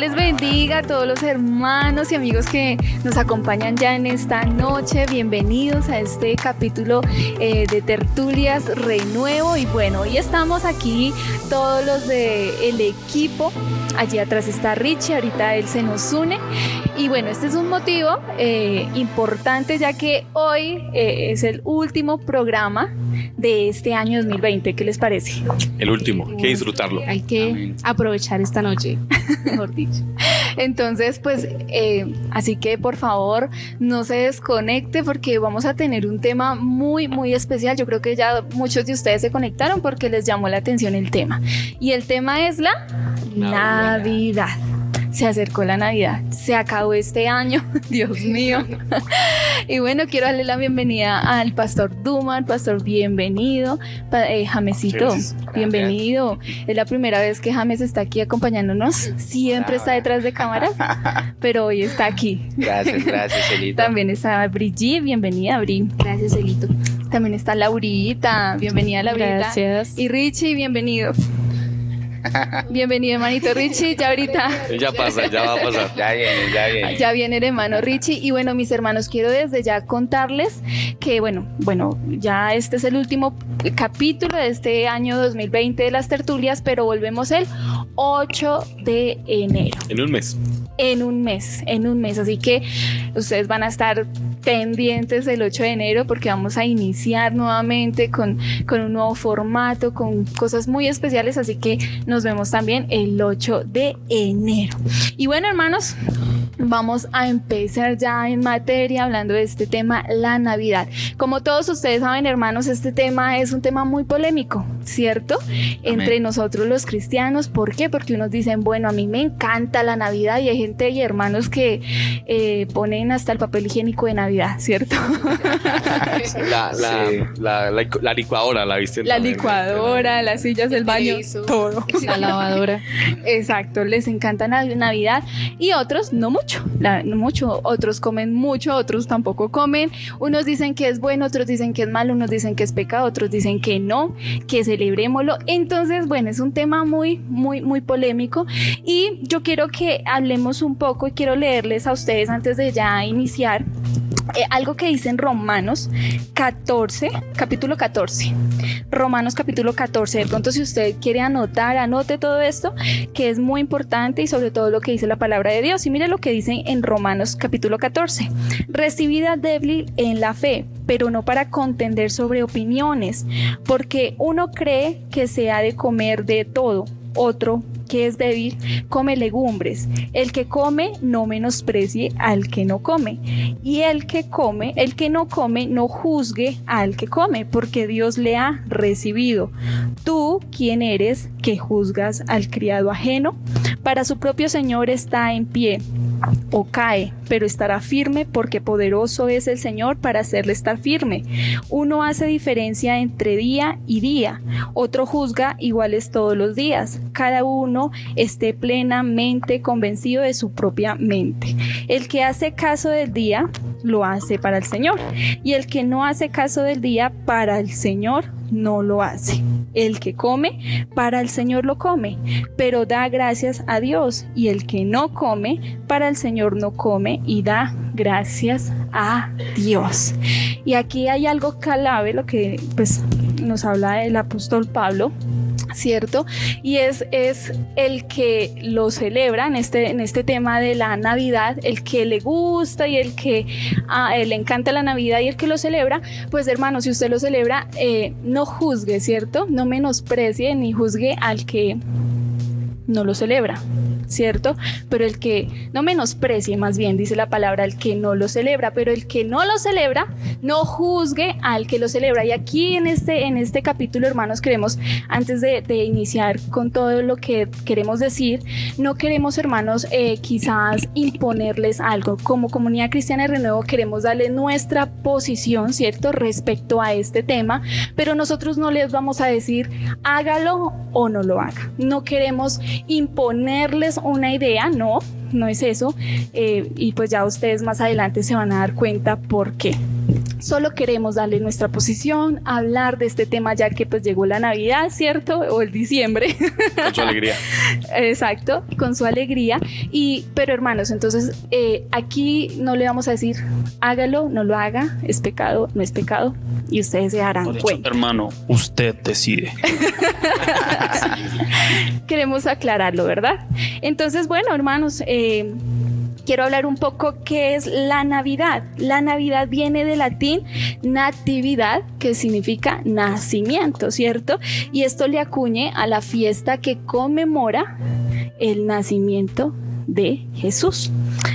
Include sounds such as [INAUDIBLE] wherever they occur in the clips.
les bendiga a todos los hermanos y amigos que nos acompañan ya en esta noche. Bienvenidos a este capítulo eh, de Tertulias Renuevo. Y bueno, hoy estamos aquí todos los del equipo. Allí atrás está Richie, ahorita él se nos une. Y bueno, este es un motivo eh, importante ya que hoy eh, es el último programa de este año 2020. ¿Qué les parece? El último, hay que disfrutarlo. Hay que aprovechar esta noche, [LAUGHS] mejor dicho. Entonces, pues, eh, así que por favor no se desconecte porque vamos a tener un tema muy, muy especial. Yo creo que ya muchos de ustedes se conectaron porque les llamó la atención el tema. Y el tema es la Navidad se acercó la Navidad, se acabó este año, [LAUGHS] Dios mío. y bueno, quiero darle la bienvenida al pastor Duma, al pastor bienvenido, eh, Jamesito, bienvenido. Es la primera vez que James está aquí acompañándonos, siempre está detrás de cámaras, [LAUGHS] pero hoy está aquí. Gracias, gracias, Elito. También está Brigitte, bienvenida, Bri. Gracias, Elito. También está Laurita, bienvenida Laurita. Gracias. Y Richie, bienvenido. [LAUGHS] Bienvenido, hermanito Richie. Ya ahorita. Ya pasa, ya va a pasar. Ya viene, ya viene. Ya viene el hermano Richie. Y bueno, mis hermanos, quiero desde ya contarles que, bueno, bueno, ya este es el último capítulo de este año 2020 de las tertulias, pero volvemos el 8 de enero. En un mes. En un mes, en un mes. Así que ustedes van a estar pendientes del 8 de enero porque vamos a iniciar nuevamente con, con un nuevo formato, con cosas muy especiales. Así que nos vemos también el 8 de enero. Y bueno, hermanos, vamos a empezar ya en materia hablando de este tema, la Navidad. Como todos ustedes saben, hermanos, este tema es un tema muy polémico, ¿cierto? Entre nosotros los cristianos. ¿Por qué? Porque unos dicen, bueno, a mí me encanta la Navidad y hay gente y hermanos que eh, ponen hasta el papel higiénico de Navidad, ¿cierto? [LAUGHS] La, la, la, la, la licuadora, ¿la viste? La licuadora, las sillas del baño, todo. La lavadora. [LAUGHS] Exacto, les encanta la Navidad y otros no mucho, mucho, otros comen mucho, otros tampoco comen, unos dicen que es bueno, otros dicen que es malo, unos dicen que es pecado, otros dicen que no, que celebrémoslo. Entonces, bueno, es un tema muy, muy, muy polémico y yo quiero que hablemos un poco y quiero leerles a ustedes antes de ya iniciar. Eh, algo que dice en Romanos 14, capítulo 14. Romanos capítulo 14. De pronto si usted quiere anotar, anote todo esto, que es muy importante y sobre todo lo que dice la palabra de Dios. Y mire lo que dice en Romanos capítulo 14. Recibida débil en la fe, pero no para contender sobre opiniones, porque uno cree que se ha de comer de todo, otro que es débil come legumbres. El que come no menosprecie al que no come. Y el que come, el que no come, no juzgue al que come, porque Dios le ha recibido. Tú, ¿quién eres que juzgas al criado ajeno? Para su propio Señor está en pie o cae, pero estará firme porque poderoso es el Señor para hacerle estar firme. Uno hace diferencia entre día y día, otro juzga iguales todos los días. Cada uno esté plenamente convencido de su propia mente. El que hace caso del día, lo hace para el Señor, y el que no hace caso del día, para el Señor no lo hace. El que come, para el Señor lo come, pero da gracias a Dios. Y el que no come, para el Señor no come y da gracias a Dios. Y aquí hay algo clave, lo que pues nos habla el apóstol Pablo. ¿Cierto? Y es, es el que lo celebra en este, en este tema de la Navidad, el que le gusta y el que ah, eh, le encanta la Navidad y el que lo celebra, pues hermano, si usted lo celebra, eh, no juzgue, ¿cierto? No menosprecie ni juzgue al que no lo celebra, ¿cierto? Pero el que no menosprecie, más bien dice la palabra, el que no lo celebra, pero el que no lo celebra, no juzgue al que lo celebra. Y aquí en este, en este capítulo, hermanos, queremos, antes de, iniciar con todo lo que queremos decir, no queremos, hermanos, eh, quizás imponerles algo. Como comunidad cristiana de renuevo queremos darle nuestra posición, ¿cierto? Respecto a este tema, pero nosotros no les vamos a decir hágalo o no lo haga. No queremos imponerles una idea, no, no es eso. Eh, y pues ya ustedes más adelante se van a dar cuenta por qué. Solo queremos darle nuestra posición, hablar de este tema ya que pues llegó la Navidad, ¿cierto? O el diciembre. Con su alegría. [LAUGHS] Exacto, con su alegría. Y, pero hermanos, entonces eh, aquí no le vamos a decir hágalo, no lo haga, es pecado, no es pecado, y ustedes se darán cuenta. hermano, usted decide. [LAUGHS] Queremos aclararlo, ¿verdad? Entonces, bueno, hermanos, eh, quiero hablar un poco qué es la Navidad. La Navidad viene del latín natividad, que significa nacimiento, ¿cierto? Y esto le acuñe a la fiesta que conmemora el nacimiento de Jesús.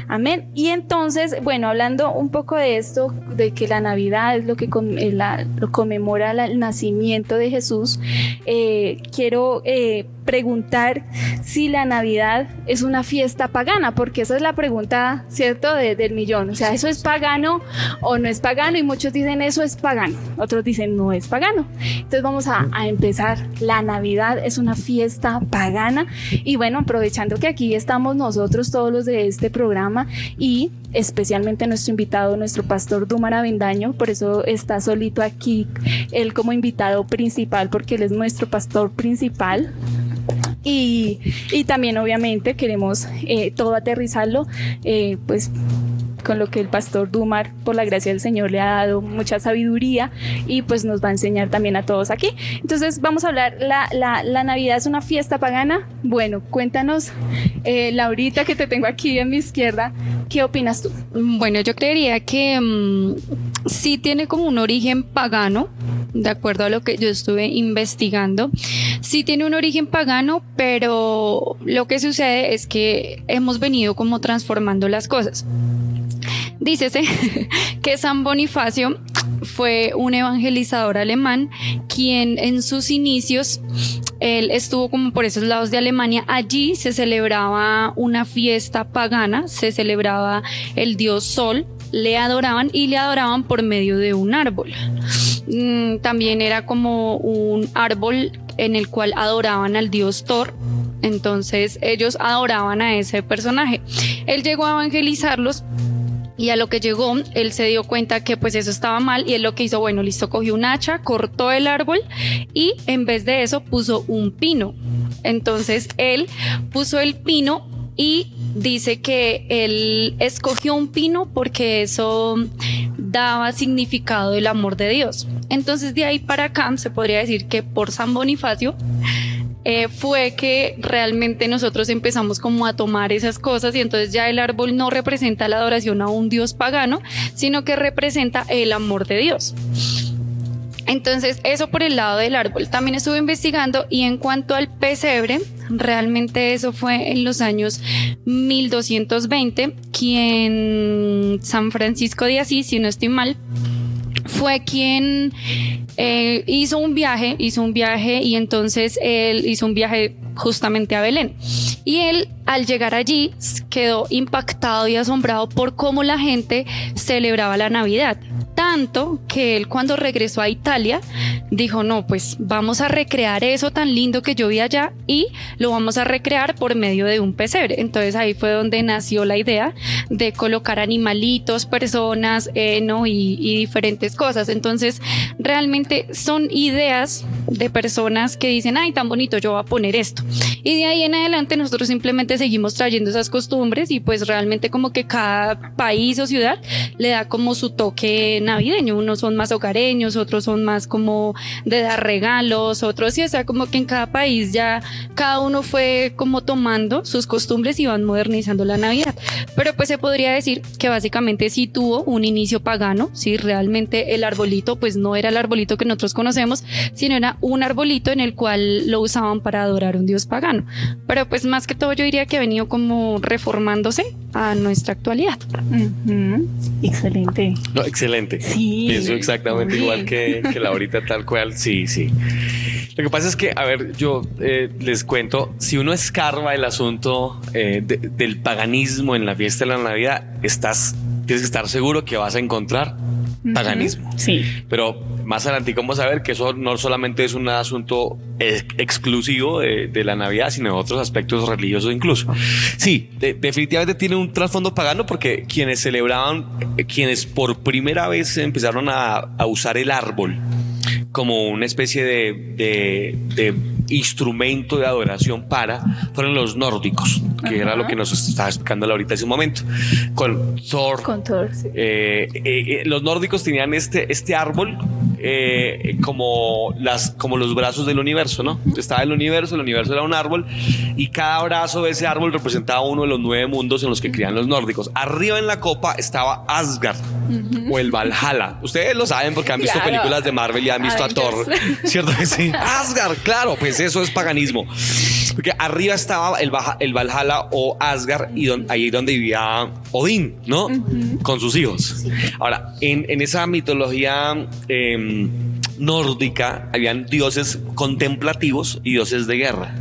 Amén. Y entonces, bueno, hablando un poco de esto, de que la Navidad es lo que eh, conmemora el nacimiento de Jesús, eh, quiero eh, preguntar si la Navidad es una fiesta pagana, porque esa es la pregunta, ¿cierto?, del millón. O sea, ¿eso es pagano o no es pagano? Y muchos dicen eso es pagano, otros dicen no es pagano. Entonces vamos a, a empezar. La Navidad es una fiesta pagana y bueno, aprovechando que aquí estamos nosotros todos los de este programa y especialmente nuestro invitado, nuestro pastor Dumar Avendaño, por eso está solito aquí, él como invitado principal, porque él es nuestro pastor principal. Y, y también obviamente queremos eh, todo aterrizarlo, eh, pues con lo que el pastor Dumar, por la gracia del Señor, le ha dado mucha sabiduría y pues nos va a enseñar también a todos aquí. Entonces vamos a hablar, la, la, la Navidad es una fiesta pagana. Bueno, cuéntanos, eh, Laurita, que te tengo aquí a mi izquierda, ¿qué opinas tú? Bueno, yo creería que mm, sí tiene como un origen pagano, de acuerdo a lo que yo estuve investigando. Sí tiene un origen pagano, pero lo que sucede es que hemos venido como transformando las cosas. Dícese [LAUGHS] que San Bonifacio fue un evangelizador alemán quien en sus inicios él estuvo como por esos lados de Alemania. Allí se celebraba una fiesta pagana, se celebraba el dios Sol, le adoraban y le adoraban por medio de un árbol. Mm, también era como un árbol en el cual adoraban al dios Thor. Entonces ellos adoraban a ese personaje. Él llegó a evangelizarlos y a lo que llegó, él se dio cuenta que pues eso estaba mal y él lo que hizo, bueno, listo, cogió un hacha, cortó el árbol y en vez de eso puso un pino. Entonces él puso el pino y dice que él escogió un pino porque eso daba significado del amor de Dios. Entonces de ahí para acá se podría decir que por San Bonifacio eh, fue que realmente nosotros empezamos como a tomar esas cosas y entonces ya el árbol no representa la adoración a un dios pagano, sino que representa el amor de Dios. Entonces, eso por el lado del árbol. También estuve investigando y en cuanto al pesebre, realmente eso fue en los años 1220, quien San Francisco de Asís, si no estoy mal, fue quien eh, hizo un viaje, hizo un viaje y entonces él hizo un viaje justamente a Belén. Y él al llegar allí quedó impactado y asombrado por cómo la gente celebraba la Navidad. Tanto que él cuando regresó a Italia dijo, no, pues vamos a recrear eso tan lindo que yo vi allá y lo vamos a recrear por medio de un pesebre. Entonces ahí fue donde nació la idea de colocar animalitos, personas, eh, ¿no? Y, y diferentes cosas. Entonces realmente son ideas de personas que dicen, ay, tan bonito, yo voy a poner esto. Y de ahí en adelante nosotros simplemente seguimos trayendo esas costumbres y pues realmente como que cada país o ciudad le da como su toque navideño. Unos son más hogareños, otros son más como de dar regalos, otros sí, o sea, como que en cada país ya cada uno fue como tomando sus costumbres y van modernizando la Navidad. Pero pues se podría decir que básicamente sí tuvo un inicio pagano, sí, realmente el arbolito pues no era el arbolito que nosotros conocemos, sino era un arbolito en el cual lo usaban para adorar a un dios pagano. Pero pues más que todo yo diría que ha venido como reformándose a nuestra actualidad. Excelente. No, excelente. Sí. Pienso exactamente igual que, que Laurita, tal cual. Sí, sí. Lo que pasa es que, a ver, yo eh, les cuento, si uno escarba el asunto eh, de- del paganismo en la fiesta de la Navidad, estás, tienes que estar seguro que vas a encontrar paganismo. Sí. Pero más adelante vamos a ver que eso no solamente es un asunto ex- exclusivo de, de la Navidad, sino de otros aspectos religiosos incluso. Sí, de- definitivamente tiene un trasfondo pagano porque quienes celebraban, eh, quienes por primera vez empezaron a, a usar el árbol como una especie de instrumento de adoración para, fueron los nórdicos, que era lo que nos estaba explicando ahorita hace un momento, con Thor, Con Thor, sí. eh, eh, eh, los nórdicos tenían este, este árbol eh, como, las, como los brazos del universo, ¿no? Estaba el universo, el universo era un árbol y cada brazo de ese árbol representaba uno de los nueve mundos en los que creían los nórdicos. Arriba en la copa estaba Asgard o el Valhalla. Ustedes lo saben porque han visto Claro. películas de Marvel y han visto a Thor. ¿cierto que sí? [LAUGHS] Asgard, claro, pues eso es paganismo. Porque arriba estaba el, Baja- el Valhalla o Asgard y don- ahí donde vivía Odín, ¿no? Con sus hijos. Ahora, en, en esa mitología em, nórdica habían dioses contemplativos y dioses de guerra.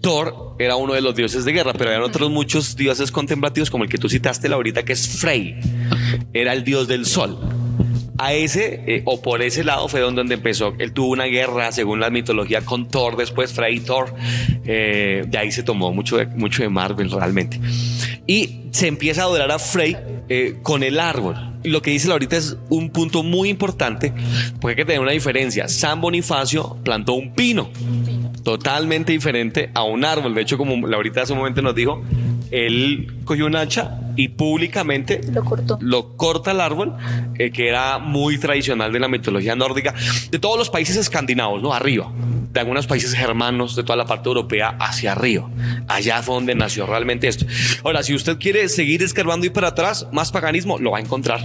Thor era uno de los dioses de guerra, pero habían otros muchos dioses contemplativos, como el que tú citaste, Laurita, que es Frey. Era el dios del sol. A ese, eh, o por ese lado, fue donde, donde empezó. Él tuvo una guerra, según la mitología, con Thor, después Frey y Thor. Eh, de ahí se tomó mucho de, mucho de Marvel realmente. Y se empieza a adorar a Frey eh, con el árbol. Lo que dice Laurita es un punto muy importante, porque hay que tener una diferencia. San Bonifacio plantó un pino totalmente diferente a un árbol. De hecho, como Laurita hace un momento nos dijo, él cogió un hacha y públicamente Lo cortó. lo corta el árbol, eh, que era muy tradicional de la mitología nórdica, de todos los países escandinavos, ¿no? Arriba, de algunos países germanos, de toda la parte europea hacia arriba. Allá fue donde nació realmente esto. Ahora, si usted quiere seguir escarbando y para atrás, más paganismo, lo va a encontrar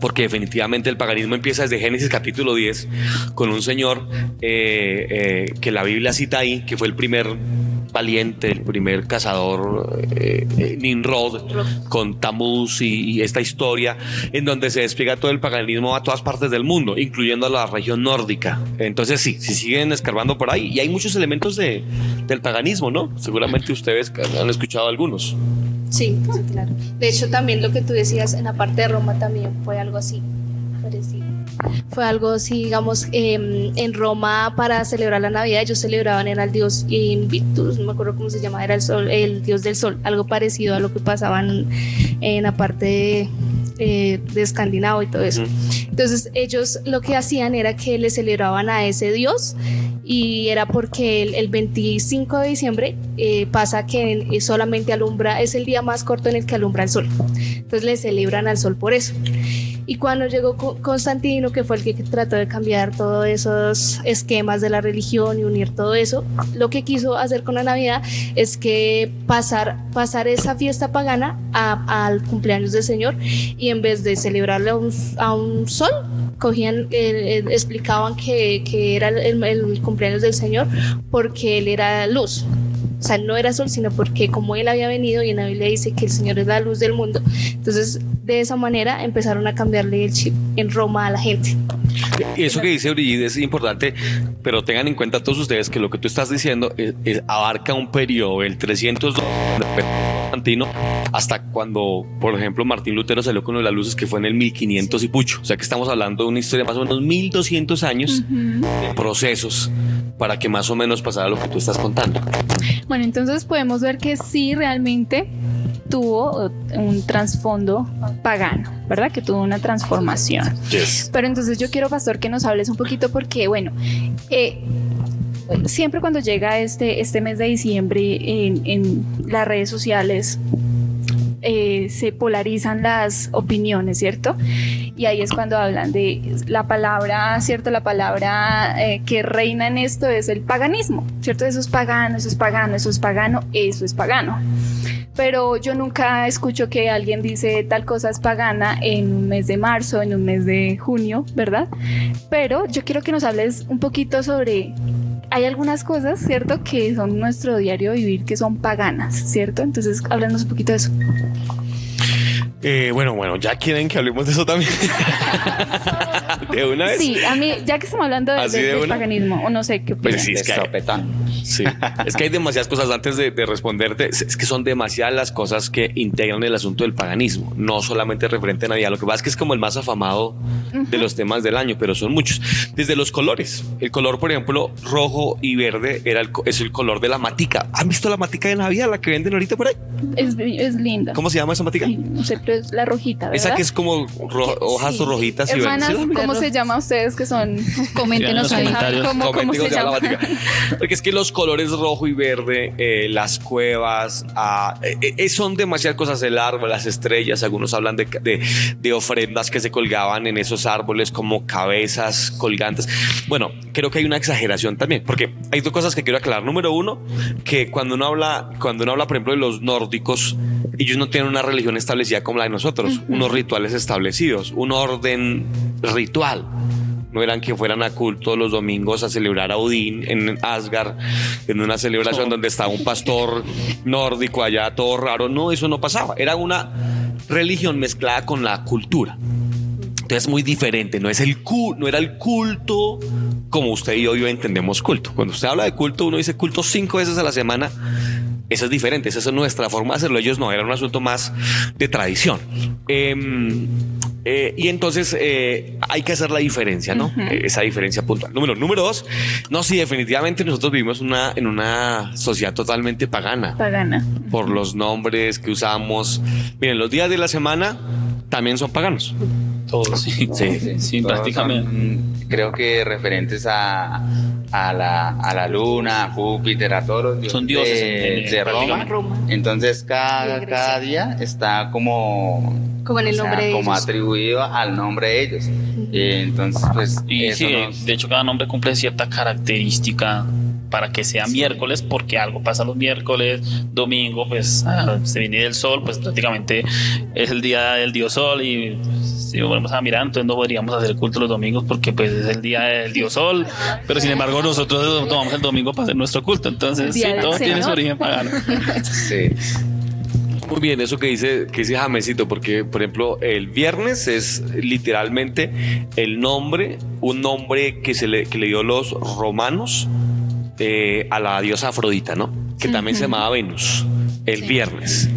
porque definitivamente el paganismo empieza desde Génesis capítulo 10 con un señor eh, eh, que la Biblia cita ahí, que fue el primer valiente, el primer cazador, eh, eh, Nimrod, con Tamuz y, y esta historia, en donde se despliega todo el paganismo a todas partes del mundo, incluyendo a la región nórdica. Entonces sí, si siguen escarbando por ahí, y hay muchos elementos de, del paganismo, ¿no? Seguramente ustedes han escuchado algunos. Sí, sí, claro. De hecho, también lo que tú decías en la parte de Roma también fue algo así, parecido. Fue algo así, digamos, em, en Roma para celebrar la Navidad ellos celebraban era el dios Invictus, no me acuerdo cómo se llama, era el sol, el dios del sol, algo parecido a lo que pasaban en la parte de, eh, de Escandinavo y todo eso. Entonces ellos lo que hacían era que le celebraban a ese dios y era porque el, el 25 de diciembre eh, pasa que eh, solamente alumbra, es el día más corto en el que alumbra el sol. Entonces le celebran al sol por eso. Y cuando llegó Co- Constantino, que fue el que trató de cambiar todos esos esquemas de la religión y unir todo eso, lo que quiso hacer con la Navidad es que pasar, pasar esa fiesta pagana al cumpleaños del Señor y en vez de celebrarle a un, a un sol, cogían, eh, eh, explicaban que, que era el, el cumpleaños del Señor porque Él era luz. O sea, no era sol, sino porque como Él había venido y en la Biblia dice que el Señor es la luz del mundo. Entonces, de esa manera empezaron a cambiarle el chip en Roma a la gente. Y eso que dice Brigitte es importante, pero tengan en cuenta todos ustedes que lo que tú estás diciendo es- es- abarca un periodo del 300 de Constantino hasta cuando, por ejemplo, Martín Lutero salió con las luces que fue en el 1500 y pucho. O sea que estamos hablando de una historia de más o menos 1200 años de procesos para que más o menos pasara lo que tú estás contando. Bueno, entonces podemos ver que sí realmente tuvo un trasfondo pagano, ¿verdad? Que tuvo una transformación. Pero entonces yo quiero, Pastor, que nos hables un poquito porque, bueno, eh, siempre cuando llega este, este mes de diciembre en, en las redes sociales eh, se polarizan las opiniones, ¿cierto? Y ahí es cuando hablan de la palabra, ¿cierto? La palabra eh, que reina en esto es el paganismo, ¿cierto? Eso es pagano, eso es pagano, eso es pagano, eso es pagano pero yo nunca escucho que alguien dice tal cosa es pagana en un mes de marzo, en un mes de junio, ¿verdad? Pero yo quiero que nos hables un poquito sobre, hay algunas cosas, ¿cierto? Que son nuestro diario vivir, que son paganas, ¿cierto? Entonces, háblanos un poquito de eso. Eh, bueno, bueno, ya quieren que hablemos de eso también. [LAUGHS] de una vez. Sí, a mí, ya que estamos hablando de- ¿Así de- de del paganismo, o no sé qué Pues opinan. sí, es que hay-. Sí. [LAUGHS] es que hay demasiadas cosas antes de, de responderte. Es que son demasiadas las cosas que integran el asunto del paganismo, no solamente referente a Navidad. Lo que pasa es que es como el más afamado de los temas del año, pero son muchos. Desde los colores. El color, por ejemplo, rojo y verde era el, co- es el color de la matica. ¿Han visto la matica de Navidad, la que venden ahorita por ahí? Es, es linda. ¿Cómo se llama esa matica? Ay, no sé, es la rojita, ¿verdad? Esa que es como ro- hojas Sí. rojitas y Hermanas, verdes. ¿Sí? ¿cómo se llama a ustedes que son? [LAUGHS] Coméntenos los ahí. comentarios. ¿Cómo, cómo Comenten se cómo se llama. [LAUGHS] Porque es que los colores rojo y verde, eh, las cuevas, ah, eh, eh, son demasiadas cosas. El árbol, las estrellas. Algunos hablan de, de- de ofrendas que se colgaban en esos árboles como cabezas colgantes. Bueno, creo que hay una exageración también, porque hay dos cosas que quiero aclarar. Número uno, que cuando uno habla, cuando uno habla, por ejemplo, de los nórdicos, ellos no tienen una religión establecida como la de nosotros, unos rituales establecidos, un orden ritual. No eran que fueran a culto los domingos a celebrar a Odín en Asgard, en una celebración donde estaba un pastor nórdico allá todo raro. No, eso no pasaba. Era una religión mezclada con la cultura. Entonces es muy diferente, no es el no era el culto como usted y yo hoy entendemos culto. Cuando usted habla de culto, uno dice culto cinco veces a la semana. Eso es diferente, esa es nuestra forma de hacerlo. Ellos no, era un asunto más de tradición. Em, eh, y entonces eh, hay que hacer la diferencia, ¿no? Eh, Esa diferencia puntual. Número, número dos, no, sí, definitivamente nosotros vivimos una, en una sociedad totalmente pagana Pagana. por los nombres que usamos. Miren, los días de la semana también son paganos. Todos, sí. Sí. Sí, Todos prácticamente. son, creo que referentes a, a, la, a la luna, a Júpiter, a todos los dioses, Son dioses de, en- en- de Roma. Entonces cada, cada día está como, Como en el o sea, nombre de como ellos. atribuido al nombre de ellos. Eh, entonces, pues Y sí, nos- de hecho cada nombre cumple cierta característica para que sea miércoles, porque algo pasa los miércoles, domingo, pues ah, se viene del sol, pues prácticamente es el día del dios sol y pues, si volvemos a mirar, entonces no podríamos hacer culto los domingos porque pues es el día del dios sol, pero sin embargo nosotros tomamos el domingo para hacer nuestro culto, entonces sí, todo tiene su Señor. origen pagano. [LAUGHS] sí. Muy bien, eso que dice, que dice Jamesito, porque por ejemplo el viernes es literalmente el nombre, un nombre que se le, que le dio los romanos eh, a la diosa Afrodita, ¿no? Que también se llamaba Venus, el viernes.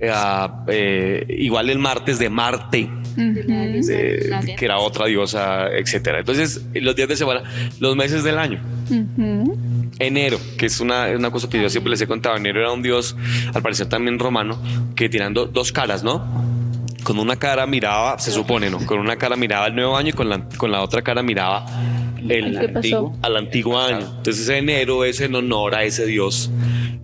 Eh, ah, eh, igual el martes de Marte, Eh, que era otra diosa, etcétera. Entonces, los días de semana, los meses del año. Ujú. Enero, que es una, una cosa que yo siempre les he contado. Enero era un dios, al parecer también romano, que tirando dos caras, ¿no? Con una cara miraba, se supone, ¿no? Con una cara miraba el nuevo año y con la, con la otra cara miraba el antiguo, al antiguo año. Entonces enero es en honor a ese dios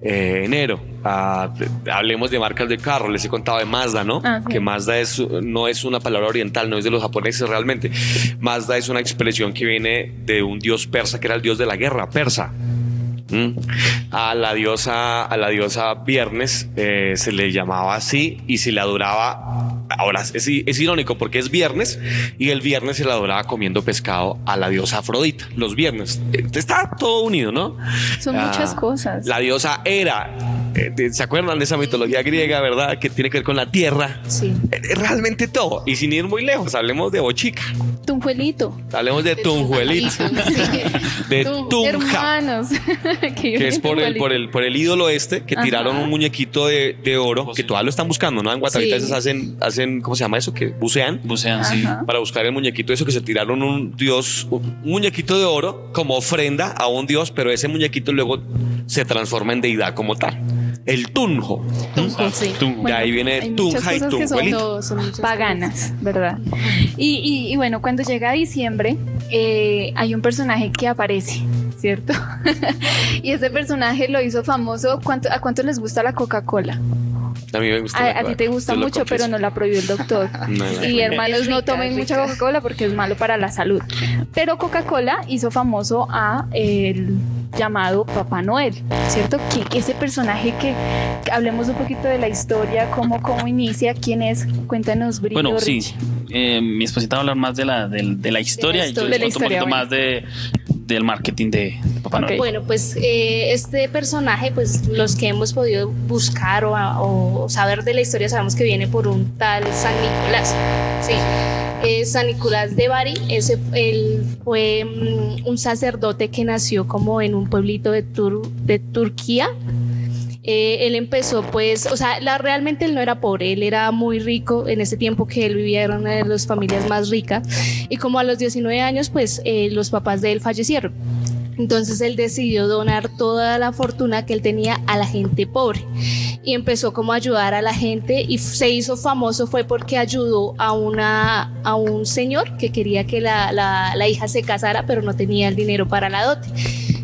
eh, enero. Ah, hablemos de marcas de carro, les he contado de Mazda, ¿no? Ah, sí. Que Mazda es, no es una palabra oriental, no es de los japoneses realmente. Mazda es una expresión que viene de un dios persa, que era el dios de la guerra, persa. ¿Mm? A la diosa, a la diosa Viernes eh, se le llamaba así y se le adoraba. Ahora es, es irónico porque es viernes y el viernes se le adoraba comiendo pescado a la diosa Afrodita. Los viernes está todo unido, ¿no? Son Ah, muchas cosas. La diosa Hera. Eh, de- ¿Se acuerdan de esa mitología griega, verdad? Que tiene que ver con la tierra. Sí. Eh, Realmente todo. Y sin ir muy lejos, hablemos de Bochica. Tunjuelito. Hablemos de Tunjuelito. [LAUGHS] De Tú, Tunja. Hermanos. [LAUGHS] que es por el, por el, por el ídolo este, que Ajá. tiraron un muñequito de, de oro, que todavía lo están buscando, ¿no? En Guatavita Sí. hacen, hacen, ¿cómo se llama eso? Que bucean Bucean, sí. Para buscar el muñequito eso que se tiraron un dios, un muñequito de oro como ofrenda a un dios, pero ese muñequito luego se transforma en deidad como tal. El tunjo. Tunjo, sí. de ahí viene tunja y cosas que son tunjuelito. Son muchas paganas, ¿verdad? Y, y- y bueno, cuando llega diciembre, eh, hay un personaje que aparece, ¿cierto? [LAUGHS] y ese personaje lo hizo famoso. ¿Cuánto, ¿A cuánto les gusta la Coca-Cola? A mí me gusta. A, la a ti te gusta yo mucho, pero no la prohibió el doctor. [LAUGHS] No, no, Y no. hermanos, no tomen mucha. Coca-Cola porque es malo para la salud. Pero Coca-Cola hizo famoso a el llamado Papá Noel, ¿cierto? Que, que ese personaje que, que hablemos un poquito de la historia, cómo, cómo inicia, quién es, cuéntanos, Brillo. Bueno, sí. Eh, mi esposita va a hablar más de la, del- de, la historia y yo historia. les De la cuento un historia, poquito más de, del marketing de, de Papá Noel. Ok. Bueno, pues eh, este personaje, pues los que hemos podido buscar o, o saber de la historia sabemos que viene por un tal San Nicolás. Sí. Eh, San Nicolás de Bari, ese, él fue mm, un sacerdote que nació como en un pueblito de, Tur- de Turquía. Eh, él empezó pues, o sea, realmente él no era pobre, él era muy rico en ese tiempo que él vivía, era una de las familias más ricas y como a los 19 años pues eh, los papás de él fallecieron. Entonces él decidió donar toda la fortuna que él tenía a la gente pobre y empezó como a ayudar a la gente y se hizo famoso fue porque ayudó a, una, a un señor que quería que la- la hija se casara pero no tenía el dinero para la dote.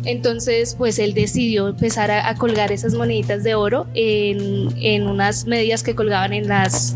Entonces, pues él decidió empezar a, colgar esas moneditas de oro en, en unas medias que colgaban en las,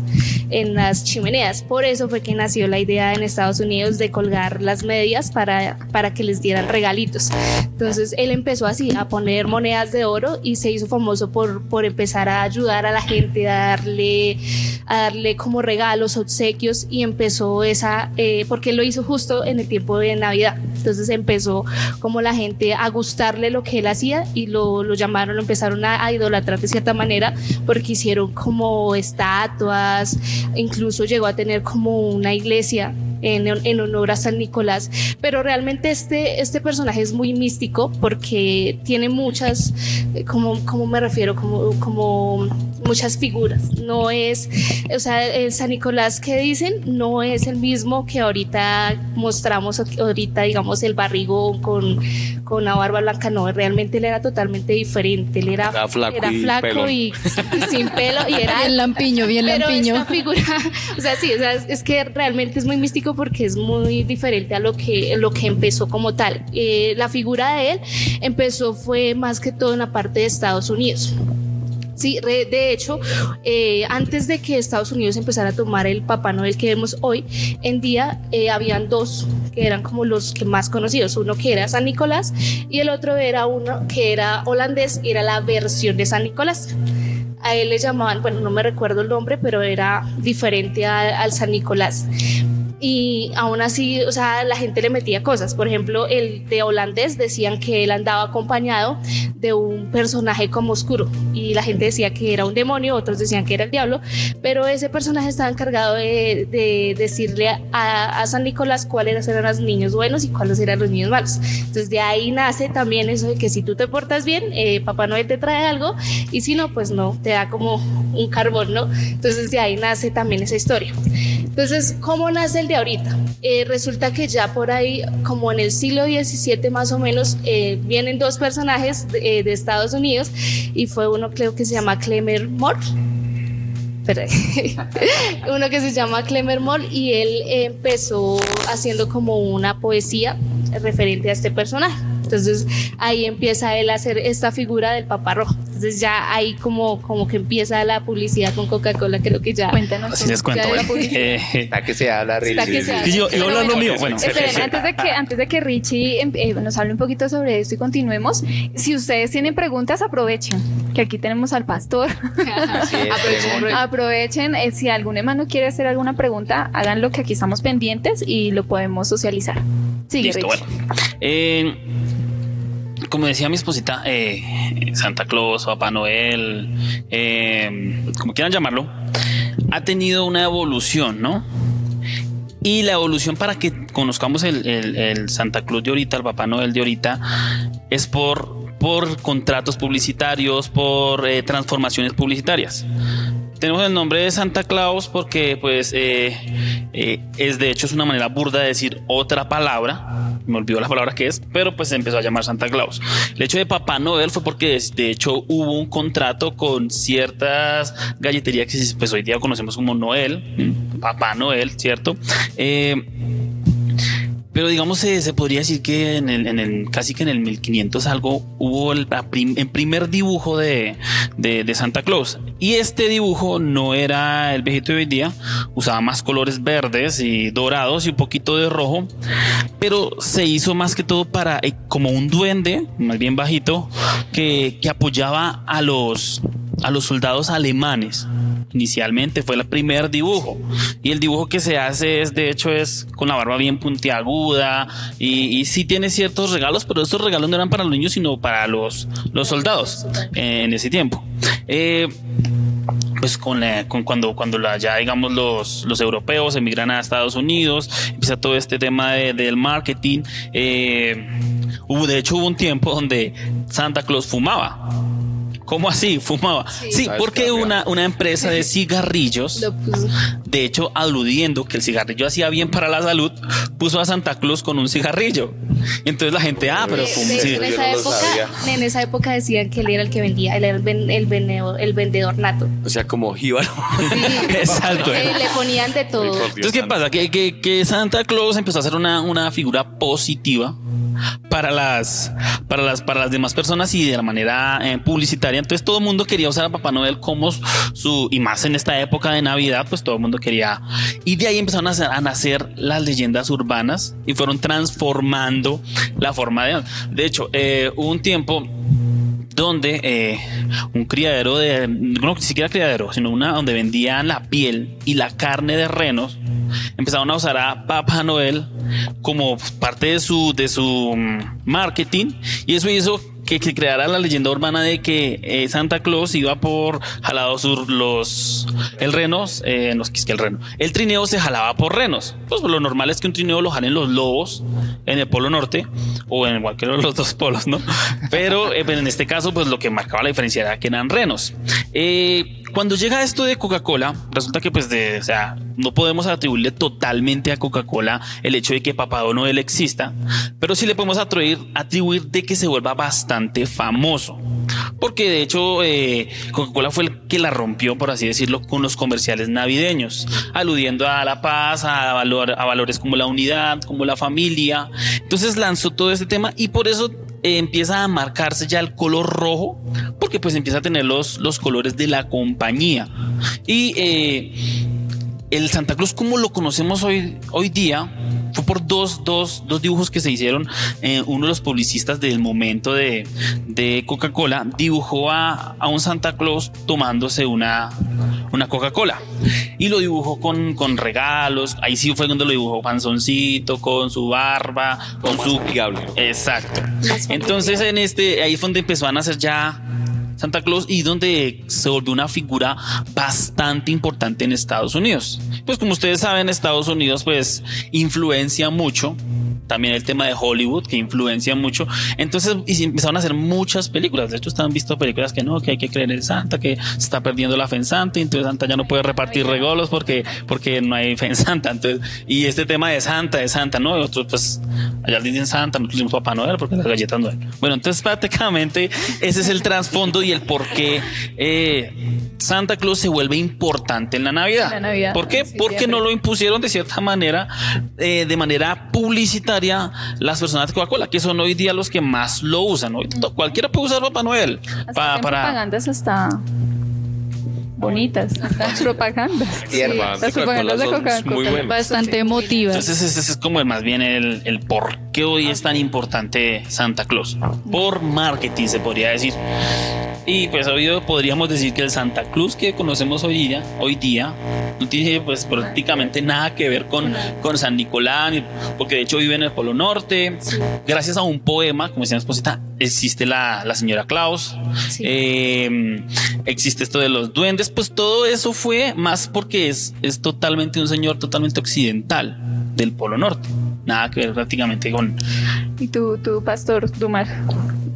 en las chimeneas. Por eso fue que nació la idea en Estados Unidos de colgar las medias para, para que les dieran regalitos. Entonces él empezó así a poner monedas de oro y se hizo famoso por, por empezar a ayudar a la gente, a darle, a darle como regalos, obsequios y empezó esa, eh, porque lo hizo justo en el tiempo de Navidad. Entonces empezó como la gente a gustarle lo que él hacía y lo, lo llamaron, lo empezaron a, a idolatrar de cierta manera porque hicieron como estatuas, incluso llegó a tener como una iglesia en, en honor a San Nicolás, pero realmente este, este personaje es muy místico porque tiene muchas, eh, como, como me refiero, como, como muchas figuras. No es, o sea, el San Nicolás que dicen no es el mismo que ahorita mostramos, ahorita digamos el barrigo con, con la barba blanca, no, realmente él era totalmente diferente, él era, Era flaco era y flaco y, y sin pelo y era Bien lampiño, bien pero lampiño. esta figura, [LAUGHS] o sea, sí, o sea, es, es que realmente es muy místico porque es muy diferente a lo que, lo que empezó como tal. Eh, la figura de él empezó fue más que todo en la parte de Estados Unidos. Sí, de hecho, eh, antes de que Estados Unidos empezara a tomar el Papá Noel que vemos hoy en día, eh, habían dos que eran como los que más conocidos. Uno que era San Nicolás y el otro era uno que era holandés era la versión de San Nicolás. A él le llamaban, bueno, no me recuerdo el nombre, pero era diferente al San Nicolás y aún así, o sea, la gente le metía cosas. Por ejemplo, el de holandés decían que él andaba acompañado de un personaje como oscuro y la gente decía que era un demonio, otros decían que era el diablo, pero ese personaje estaba encargado de, de decirle a, a San Nicolás cuáles eran los niños buenos y cuáles eran los niños malos. Entonces de ahí nace también eso de que si tú te portas bien, eh, Papá Noel te trae algo y si no, pues no, te da como un carbón, ¿no? Entonces de ahí nace también esa historia. Entonces, ¿cómo nace el de ahorita? Eh, resulta que ya por ahí, como en el siglo XVII más o menos, eh, vienen dos personajes de, eh, de Estados Unidos y fue uno creo que se llama Clemer Moore. [LAUGHS] Uno que se llama Clemer Moore y él empezó haciendo como una poesía referente a este personaje. Entonces ahí empieza él a hacer esta figura del papá rojo. Entonces ya ahí como, como que empieza la publicidad con Coca-Cola, creo que ya. Cuéntanos. Así les cuento. Ya de la bueno. publicidad. [LAUGHS] Eh, Está que se habla, Está Richie. que se habla. Y yo- hablando bueno, mío, bueno. Esperen, antes de que, antes de que Richie em- eh, nos hable un poquito sobre esto y continuemos, si ustedes tienen preguntas, aprovechen, que aquí tenemos al pastor. [LAUGHS] Aprovechen, eh, si algún hermano quiere hacer alguna pregunta, háganlo que aquí estamos pendientes y lo podemos socializar. Sigue, Listo, Richie. bueno. Como decía mi esposita, eh, Santa Claus, Papá Noel, eh, como quieran llamarlo, ha tenido una evolución, ¿no? Y la evolución para que conozcamos el Santa Claus de ahorita, el Papá Noel de ahorita, es por, por contratos publicitarios, por eh, transformaciones publicitarias. Tenemos el nombre de Santa Claus porque pues eh, eh, es de hecho es una manera burda de decir otra palabra. Me olvidó la palabra que es, pero pues se empezó a llamar Santa Claus. El hecho de Papá Noel fue porque de hecho hubo un contrato con ciertas galleterías que pues hoy día conocemos como Noel, Papá Noel, ¿cierto? Eh, pero digamos, se, se podría decir que en el, en el- casi que en el 1500 algo hubo el, prim- primer dibujo de, de- de Santa Claus. Y este dibujo no era el viejito de hoy día, usaba más colores verdes y dorados y un poquito de rojo, pero se hizo más que todo para eh, como un duende, más bien bajito, que, que apoyaba a los, a los soldados alemanes. Inicialmente, fue el primer dibujo. Y el dibujo que se hace es, de hecho, es con la barba bien puntiaguda y, y sí tiene ciertos regalos, pero estos regalos no eran para los niños, sino para los, los soldados en ese tiempo. Eh, pues con, la- con cuando, cuando la, ya digamos los, los europeos emigran a Estados Unidos, empieza todo este tema de- del marketing. eh, hubo, de hecho hubo un tiempo donde Santa Claus fumaba. ¿Cómo así? Fumaba. Sí, ¿Sabes porque una, una empresa de [LAUGHS] cigarrillos, Lo puso. de hecho aludiendo que el cigarrillo hacía bien para la salud, puso a Santa Claus con un cigarrillo. Y entonces la gente, ah, pero De- fum- de- sí. en, esa no época, en esa época decían que él era el que vendía, él era el, ven- el, vendedor, el vendedor nato. O sea, como jíbaro. [LAUGHS] Exacto. Eh, le ponían de todo. Entonces, ¿qué pasa? Que, que- que Santa Claus empezó a ser una, una figura positiva para las, para, las, para las demás personas y de la manera eh, publicitaria. Entonces, todo el mundo quería usar a Papá Noel como su, y más en esta época de Navidad, pues todo el mundo quería. Y de ahí empezaron a, nacer las leyendas urbanas y fueron transformando la forma de. De hecho, eh, hubo un tiempo donde eh, un criadero de, no ni siquiera criadero, sino una donde vendían la piel y la carne de renos, empezaron a usar a Papá Noel como parte de su, de su mm, marketing y eso hizo que, que creara la leyenda urbana de que eh, Santa Claus iba por jalados sur los el renos, eh, no es que el reno, el trineo se jalaba por renos. Pues lo normal es que un trineo lo jalen los lobos en el polo norte o en cualquiera de los [LAUGHS] dos polos, ¿no? Pero eh, pero en este caso, pues lo que marcaba la diferencia era que eran renos. Eh, cuando llega esto de Coca-Cola, resulta que pues de, o sea, no podemos atribuirle totalmente a Coca-Cola el hecho de que Papá Noel exista, pero sí le podemos atribuir, atribuir de que se vuelva bastante famoso. Porque de hecho eh, Coca-Cola fue el que la rompió, por así decirlo, con los comerciales navideños, aludiendo a la paz, a, valor- a valores como la unidad, como la familia. Entonces lanzó todo este tema y por eso eh, empieza a marcarse ya el color rojo, porque pues empieza a tener los, los colores de la compañía. Y eh, el Santa Claus como lo conocemos hoy, hoy día por dos, dos, dos dibujos que se hicieron. Eh, uno de los publicistas del momento de, de Coca-Cola dibujó a, a un Santa Claus tomándose una, una Coca-Cola y lo dibujó con, con regalos. Ahí sí fue donde lo dibujó panzoncito, con su barba, con su... amigable. Exacto. Entonces en este, ahí fue donde empezó a nacer ya Santa Claus y donde se volvió una figura bastante importante en Estados Unidos. Pues como ustedes saben, Estados Unidos pues influencia mucho. También el tema de Hollywood que influencia mucho. Entonces y empezaron a hacer muchas películas. De hecho, están visto películas que no, que hay que creer en Santa, que se está perdiendo la fe en Santa. Entonces Santa ya no puede repartir regalos porque, porque no hay fe en Santa. Entonces, y este tema de Santa, de Santa, ¿no? Y otros pues allá dicen Santa, nosotros decimos Papá Noel porque las galletas Noel. Bueno, entonces [LAUGHS] prácticamente ese es el trasfondo y el por qué eh, Santa Claus se vuelve importante en la Navidad. La Navidad, ¿Por qué? sí, Porque siempre. no lo impusieron de cierta manera, eh, de manera publicitaria, las personas de Coca-Cola, que son hoy día los que más lo usan. Hoy cualquiera puede usar Papá Noel Hasta pa- para... propagandas hasta bonitas, [LAUGHS] las propagandas. Tiernas. Las propagandas de Coca-Cola. Bastante emotivas. Entonces ese es como más bien el, el por qué hoy es tan importante Santa Claus. Por marketing se podría decir. Y pues hoy podríamos decir que el Santa Claus que conocemos hoy día, hoy día no tiene pues prácticamente nada que ver con, con San Nicolás, ni- porque de hecho vive en el Polo Norte. Gracias a un poema, como decía mi esposita, existe la, la señora Claus, Sí. eh, existe esto de los duendes, pues todo eso fue más porque es, es totalmente un señor totalmente occidental del Polo Norte. Nada que ver prácticamente con... Y tú, tú, pastor Dumar,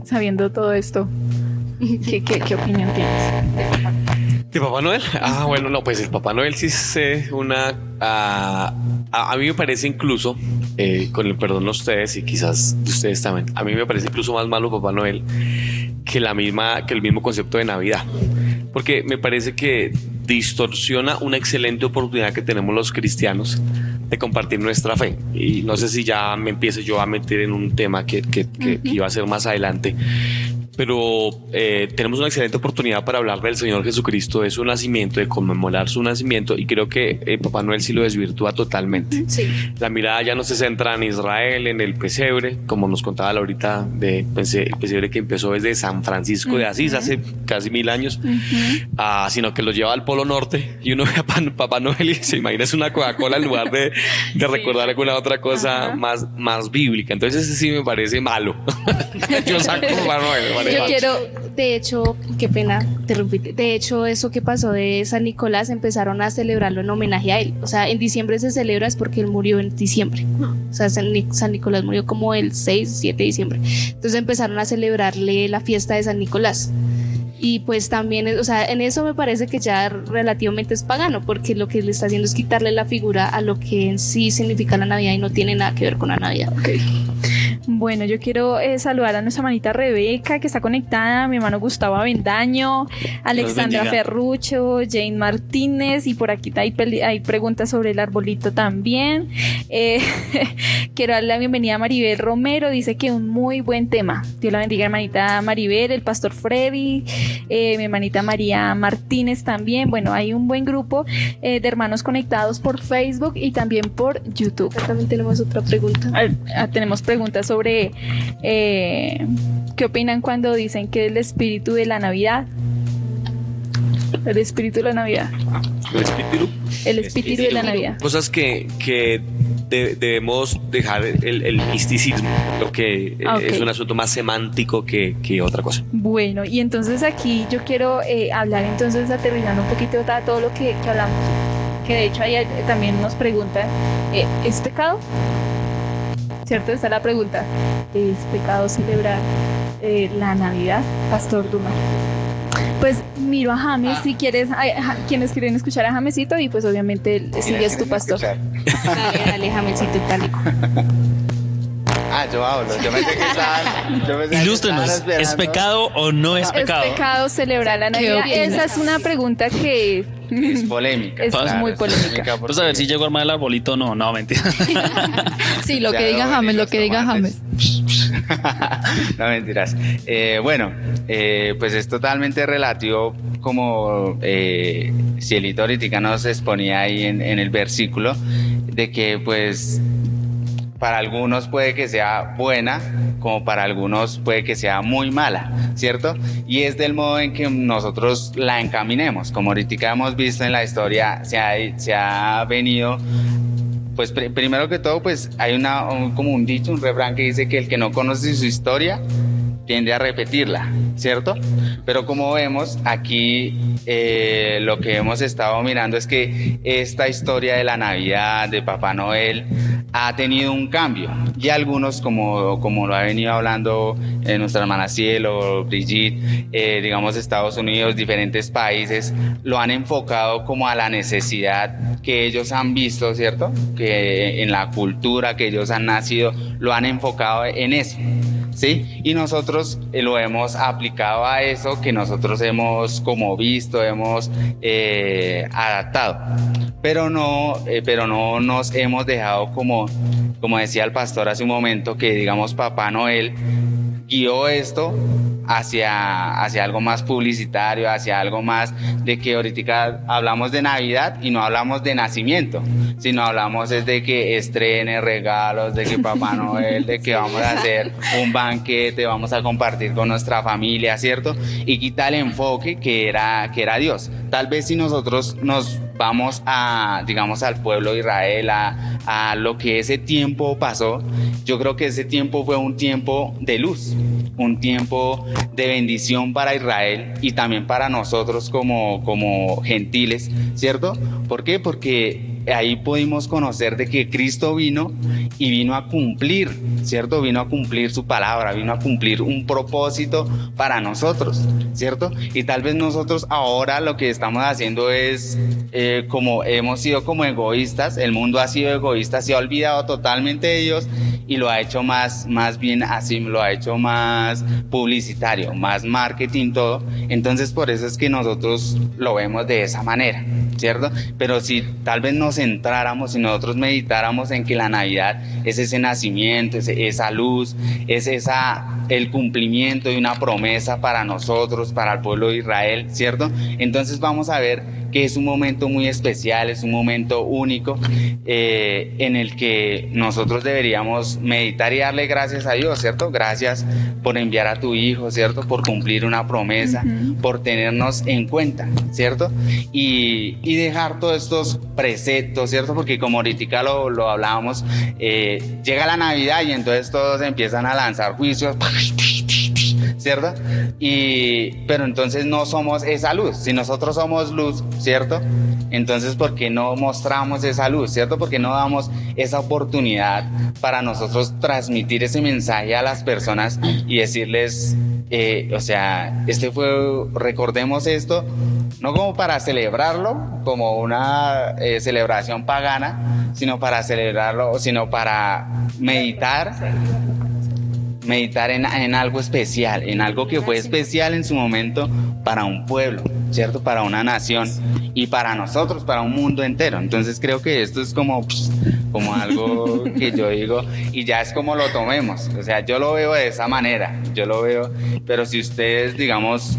sabiendo todo esto, [LAUGHS] ¿qué, qué, qué opinión tienes? ¿De Papá Noel? Ah, bueno, no, pues el Papá Noel sí es eh, una... ah, a, a mí me parece incluso, eh, con el perdón de ustedes y quizás de ustedes también, a mí me parece incluso más malo Papá Noel que, la misma, que el mismo concepto de Navidad. Porque me parece que distorsiona una excelente oportunidad que tenemos los cristianos de compartir nuestra fe. Y no sé si ya me empiezo yo a meter en un tema que, que- que- que iba a ser más adelante. Pero eh, tenemos una excelente oportunidad para hablar del Señor Jesucristo, de su nacimiento, de conmemorar su nacimiento y creo que eh, Papá Noel sí lo desvirtúa totalmente. Sí. La mirada ya no se centra en Israel, en el pesebre, como nos contaba ahorita de pues, el pesebre que empezó desde San Francisco de Asís hace casi mil años, ah, sino que lo lleva al Polo Norte y uno ve a Pan- Papá Noel y se imagina es una Coca-Cola en lugar de, de [LAUGHS] recordar alguna otra cosa más, más bíblica. Entonces ese sí me parece malo. [LAUGHS] Yo saco Papá Noel. Yo quiero, de hecho, qué pena interrumpirte. De hecho, eso que pasó de San Nicolás empezaron a celebrarlo en homenaje a él. O sea, en diciembre se celebra es porque él murió en diciembre. O sea, San, Ni- San Nicolás murió como el 6, 7 de diciembre. Entonces empezaron a celebrarle la fiesta de San Nicolás. Y pues también, o sea, en eso me parece que ya relativamente es pagano, porque lo que le está haciendo es quitarle la figura a lo que en sí significa la Navidad y no tiene nada que ver con la Navidad. Bueno, yo quiero eh, saludar a nuestra manita Rebeca, que está conectada, a mi hermano Gustavo Avendaño, Alexandra. Ferrucho, Jane Martínez, y por aquí hay, hay preguntas sobre el arbolito también. Eh, [LAUGHS] quiero darle la bienvenida a Maribel Romero, dice que un muy buen tema. Dios la bendiga, hermanita Maribel, el pastor Freddy, eh, mi hermanita María Martínez también. Bueno, hay un buen grupo eh, de hermanos conectados por Facebook y también por YouTube. También tenemos otra pregunta. Ah, ah, tenemos preguntas sobre eh, qué opinan cuando dicen que el espíritu de la Navidad. El espíritu de la Navidad. El espíritu. El espíritu de la Navidad. Cosas que, que de- debemos dejar el, el misticismo, lo que eh, Ah, es un asunto más semántico que, que otra cosa. Bueno, y entonces aquí yo quiero eh, hablar entonces aterrizando un poquito a todo lo que, que hablamos. Que de hecho ahí también nos preguntan, eh, ¿es pecado? ¿Cierto? Esta es la pregunta. ¿Es pecado celebrar eh, la Navidad, Pastor Duma? Pues miro a James, si quieres, ja- quienes quieren escuchar a Jamesito y pues obviamente sigues tu pastor. Dale, dale, Jamesito itálico. [LAUGHS] Yo hablo. Yo pensé que estaban. Yo Ilústrenos, ¿es pecado o no es ¿Es pecado? pecado celebrar la ¿Qué Navidad? Esa es una pregunta que Es polémica. Es muy polémica. porque- Pues a ver si llegó a armar el arbolito o no. No, mentira. [LAUGHS] Sí, lo Ya que diga James, lo que diga. James. [LAUGHS] no mentiras. Eh, bueno, eh, pues es totalmente relativo como eh, Cielito ahorita nos exponía ahí en, en el versículo de que pues para algunos puede que sea buena, como para algunos puede que sea muy mala, ¿cierto? Y es del modo en que nosotros la encaminemos. Como ahorita hemos visto en la historia, se ha, se ha venido pues pri- primero que todo, pues hay una, un- como un dicho, un refrán que dice que el que no conoce su historia tiende a repetirla, ¿cierto? Pero como vemos aquí, eh, lo que hemos estado mirando es que esta historia de la Navidad, de Papá Noel, ha tenido un cambio. Y algunos, como, como lo ha venido hablando eh, nuestra hermana Cielo, Brigitte, eh, digamos Estados Unidos, diferentes países, lo han enfocado como a la necesidad que ellos han visto, ¿cierto? Que en la cultura que ellos han nacido, lo han enfocado en eso. ¿Sí? Y nosotros eh, lo hemos aplicado a eso que nosotros hemos como visto, hemos eh, adaptado. Pero no, eh, pero no nos hemos dejado como, como decía el pastor hace un momento, que digamos Papá Noel guió esto hacia, hacia algo más publicitario, hacia algo más de que ahorita hablamos de Navidad y no hablamos de nacimiento, sino hablamos es de que estrene regalos, de que Papá [LAUGHS] Noel, de que vamos a hacer un banquete, vamos a compartir con nuestra familia, ¿cierto? Y quita el enfoque que era, que era Dios. Tal vez si nosotros nos vamos a, digamos, al pueblo de Israel, a, a lo que ese tiempo pasó, yo creo que ese tiempo fue un tiempo de luz, un tiempo de bendición para Israel y también para nosotros como, como gentiles, ¿cierto? ¿Por qué? Porque ahí pudimos conocer de que Cristo vino y vino a cumplir, ¿cierto? Vino a cumplir su palabra, vino a cumplir un propósito para nosotros, ¿cierto? Y tal vez nosotros ahora lo que estamos haciendo es, eh, como hemos sido como egoístas, el mundo ha sido egoísta, se ha olvidado totalmente de Dios y lo ha hecho más, más bien así, lo ha hecho más publicitario, más marketing, todo. Entonces por eso es que nosotros lo vemos de esa manera, ¿cierto? Pero si tal vez nos centráramos y nosotros meditáramos en que la Navidad es ese nacimiento, es esa luz, es esa el cumplimiento de una promesa para nosotros, para el pueblo de Israel, ¿cierto? Entonces vamos a ver que es un momento muy especial, es un momento único eh, en el que nosotros deberíamos meditar y darle gracias a Dios, ¿cierto? Gracias por enviar a tu hijo, ¿cierto? Por cumplir una promesa, por tenernos en cuenta, ¿cierto? Y, y, dejar todos estos preceptos, ¿cierto? Porque como ahorita lo, lo hablábamos, eh, llega la Navidad y entonces todos empiezan a lanzar juicios ¿cierto? Y, pero entonces no somos esa luz. Si nosotros somos luz, ¿cierto? Entonces, ¿por qué no mostramos esa luz, ¿cierto? Porque no damos esa oportunidad para nosotros transmitir ese mensaje a las personas y decirles, eh, o sea, este fue, recordemos esto, no como para celebrarlo, como una eh, celebración pagana, sino para celebrarlo, sino para meditar meditar en, algo especial, en algo que fue especial en su momento para un pueblo, ¿cierto? Para una nación y para nosotros, para un mundo entero. Entonces creo que esto es como, como algo [LAUGHS] que yo digo y ya es como lo tomemos. O sea, yo lo veo de esa manera, yo lo veo, pero si ustedes, digamos,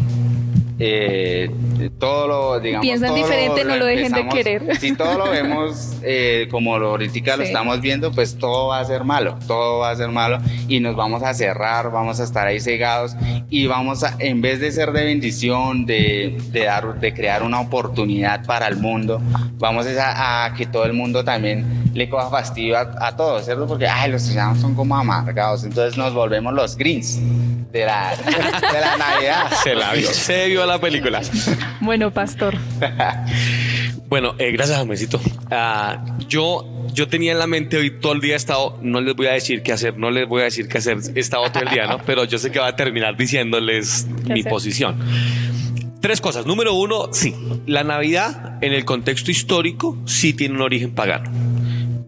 eh, todo lo, digamos, piensan diferente, no lo dejen de querer. Si todo lo vemos eh, como lo ahorita lo estamos viendo, pues todo va a ser malo, todo va a ser malo y nos vamos a cerrar, vamos a estar ahí cegados y vamos a, en vez de ser de bendición, de, de dar, de crear una oportunidad para el mundo, vamos a, a que todo el mundo también le coja fastidio a, todos, ¿cierto? Porque, ay, los cristianos son como amargados, entonces nos volvemos los greens de la, de la Navidad. Se la vio, se vio la película. Bueno, pastor. [LAUGHS] bueno, eh, gracias, Amecito. Ah, yo, yo tenía en la mente hoy todo el día he estado, no les voy a decir qué hacer, no les voy a decir qué hacer, he estado todo el día, ¿no? Pero yo sé que va a terminar diciéndoles mi posición. Tres cosas. Número uno, sí, la Navidad en el contexto histórico sí tiene un origen pagano.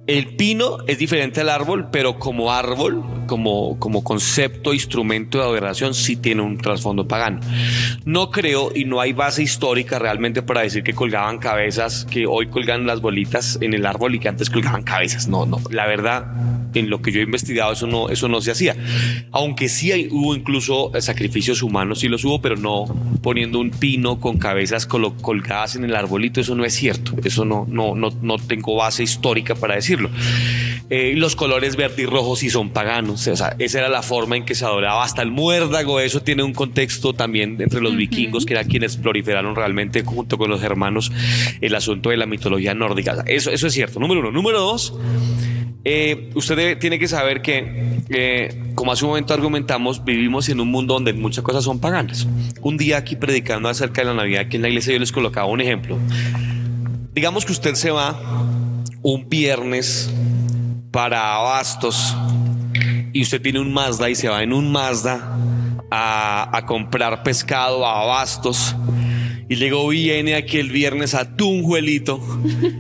El pino es diferente al árbol, pero como árbol, como, como concepto, instrumento de adoración, sí tiene un trasfondo pagano. No creo y no hay base histórica realmente para decir que colgaban cabezas, que hoy colgan las bolitas en el árbol y que antes colgaban cabezas. No, no. La verdad, en lo que yo he investigado, eso no, eso no se hacía. Aunque sí hay, hubo incluso sacrificios humanos, sí los hubo, pero no poniendo un pino con cabezas colgadas en el arbolito. Eso no es cierto. Eso no, no, no, no tengo base histórica para decir eh, los colores verde y rojo sí son paganos, o sea, esa era la forma en que se adoraba hasta el muérdago, eso tiene un contexto también entre los vikingos, que eran quienes proliferaron realmente junto con los hermanos el asunto de la mitología nórdica. Eso, eso es cierto, número uno. Número dos, eh, usted tiene que saber que, eh, como hace un momento argumentamos, vivimos en un mundo donde muchas cosas son paganas. Un día aquí predicando acerca de la Navidad, aquí en la iglesia yo les colocaba un ejemplo. Digamos que usted se va un viernes para Abastos y usted tiene un Mazda y se va en un Mazda a, comprar pescado a Abastos. Y luego viene aquí el viernes a Tunjuelito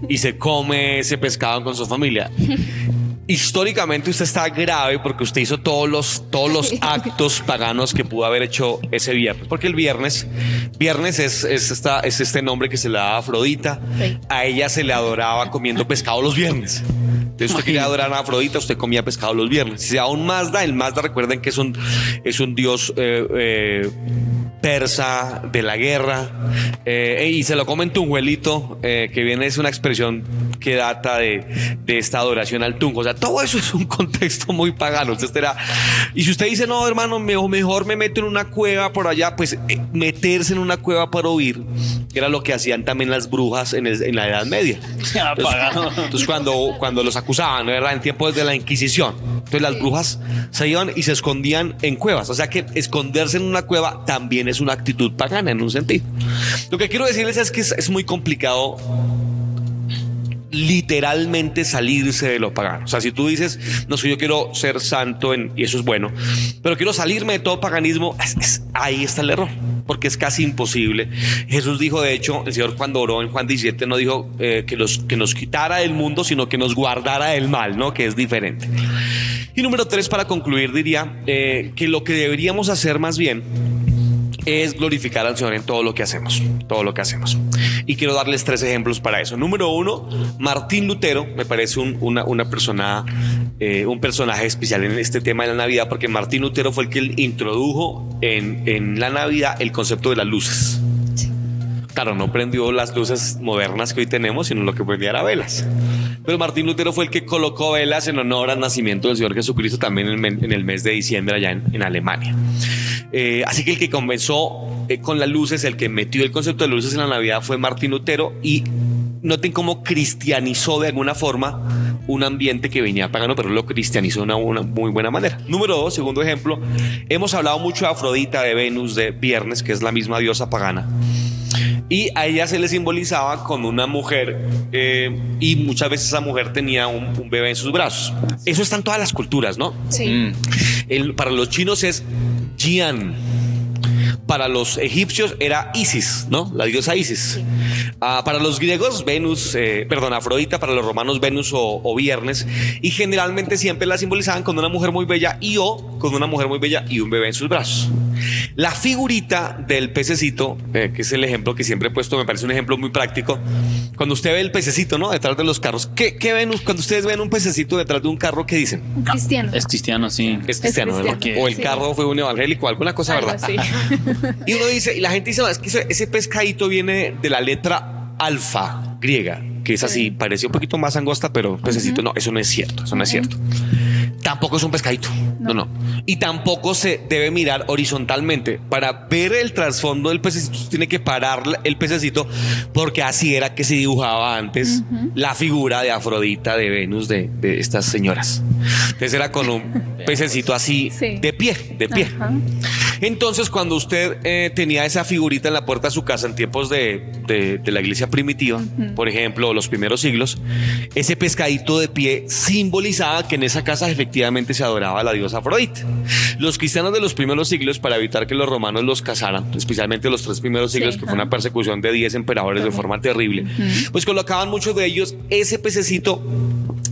y se come ese pescado con su familia históricamente usted está grave porque usted hizo todos los, todos los [LAUGHS] actos paganos que pudo haber hecho ese viernes. Porque el viernes, viernes es, es, esta, es este nombre que se le daba a Afrodita. A ella se le adoraba comiendo pescado los viernes. Entonces usted quería adorar a Afrodita, usted comía pescado los viernes. Si aún Mazda, el Mazda recuerden que es un, es un dios eh, eh, persa de la guerra eh, y se lo come en tunjuelito, que viene es una expresión que data de, de, esta adoración al tunjo. O sea, todo eso es un contexto muy pagano. Usted y si usted dice, no, hermano, mejor, mejor me meto en una cueva por allá, pues meterse en una cueva para oír era lo que hacían también las brujas en, en la Edad Media. [LAUGHS] Entonces, entonces, cuando, cuando los acusaban, ¿verdad? En tiempos de la Inquisición. Entonces las brujas se iban y se escondían en cuevas. O sea que esconderse en una cueva también es una actitud pagana en un sentido. Lo que quiero decirles es que es, es muy complicado literalmente salirse de lo pagano. O sea, si tú dices, no sé, yo quiero ser santo en, y eso es bueno, pero quiero salirme de todo paganismo, ahí está el error, porque es casi imposible. Jesús dijo, de hecho, el Señor cuando oró en Juan 17 no dijo eh, que, los, que nos quitara del mundo, sino que nos guardara del mal, ¿no? Que es diferente. Y número tres, para concluir, diría eh, que lo que deberíamos hacer más bien es glorificar al Señor en todo lo que hacemos, todo lo que hacemos. Y quiero darles tres ejemplos para eso. Número uno, Martín Lutero me parece un, una, persona, eh, un personaje especial en este tema de la Navidad, porque Martín Lutero fue el que introdujo en la Navidad el concepto de las luces. Claro, no prendió las luces modernas que hoy tenemos, sino lo que prendía era velas. Pero Martín Lutero fue el que colocó velas en honor al nacimiento del Señor Jesucristo también en el mes de diciembre allá en, Alemania. Eh, así que el que comenzó eh, con las luces, el que metió el concepto de luces en la Navidad fue Martín Lutero y noten cómo cristianizó de alguna forma un ambiente que venía pagano, pero lo cristianizó de una, muy buena manera. Número dos, segundo ejemplo, hemos hablado mucho de Afrodita, de Venus, de Viernes, que es la misma diosa pagana y a ella se le simbolizaba con una mujer eh, y muchas veces esa mujer tenía un, bebé en sus brazos. Eso está en todas las culturas, ¿no? Sí. Mm. para los chinos es Jian. Para los egipcios era Isis, ¿no? La diosa Isis. Ah, para los griegos, Venus, eh, perdón, Afrodita, para los romanos, Venus o, Viernes. Y generalmente siempre la simbolizaban con una mujer muy bella y o con una mujer muy bella y un bebé en sus brazos. La figurita del pececito, eh, que es el ejemplo que siempre he puesto, me parece un ejemplo muy práctico. Cuando usted ve el pececito, ¿no? Detrás de los carros, ¿qué, ven? Cuando ustedes ven un pececito detrás de un carro, ¿qué dicen? cristiano. Es cristiano, sí. Es cristiano, O el carro fue un evangélico, alguna cosa, ¿verdad? [LAUGHS] y uno dice, y la gente dice, no, es que ese pescadito viene de la letra alfa griega, que es así, parece un poquito más angosta, pero pececito, no, eso no es cierto, eso no es cierto tampoco es un pescadito. No. no, Y tampoco se debe mirar horizontalmente. Para ver el trasfondo del pececito, tiene que parar el pececito, porque así era que se dibujaba antes la figura de Afrodita, de Venus, de, estas señoras. Entonces era con un [LAUGHS] pececito así de pie, de pie. Entonces, cuando usted eh, tenía esa figurita en la puerta de su casa en tiempos de, la iglesia primitiva, por ejemplo, los primeros siglos, ese pescadito de pie simbolizaba que en esa casa efectivamente se adoraba a la diosa Afrodita. Los cristianos de los primeros siglos, para evitar que los romanos los casaran, especialmente los tres primeros siglos, que fue una persecución de 10 emperadores de forma terrible, pues colocaban muchos de ellos ese pececito,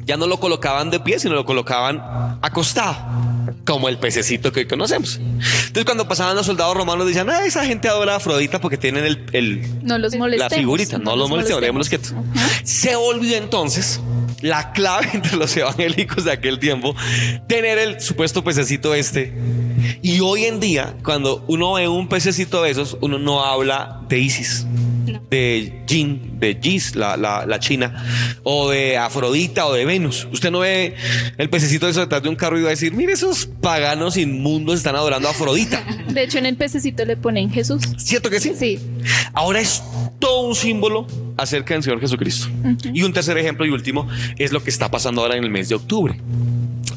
ya no lo colocaban de pie, sino lo colocaban acostado como el pececito que hoy conocemos. Entonces, cuando pasaban los soldados romanos, decían, ah, esa gente adora a Afrodita porque tienen el, no los la figurita, no, los molestemos, que Se olvidó entonces la clave [LAUGHS] entre los evangélicos de aquel tiempo, tener el supuesto pececito este. Y hoy en día, cuando uno ve un pececito de esos, uno no habla de Isis, de Jin, de Gis, la, la, china, o de Afrodita o de Venus. Usted no ve el pececito de eso detrás de un carro y va a decir, mire, esos paganos inmundos están adorando a Afrodita. [LAUGHS] De hecho, en el pececito le ponen Jesús. ¿Cierto que sí? Sí. Ahora es todo un símbolo acerca del Señor Jesucristo. Y un tercer ejemplo y último es lo que está pasando ahora en el mes de octubre.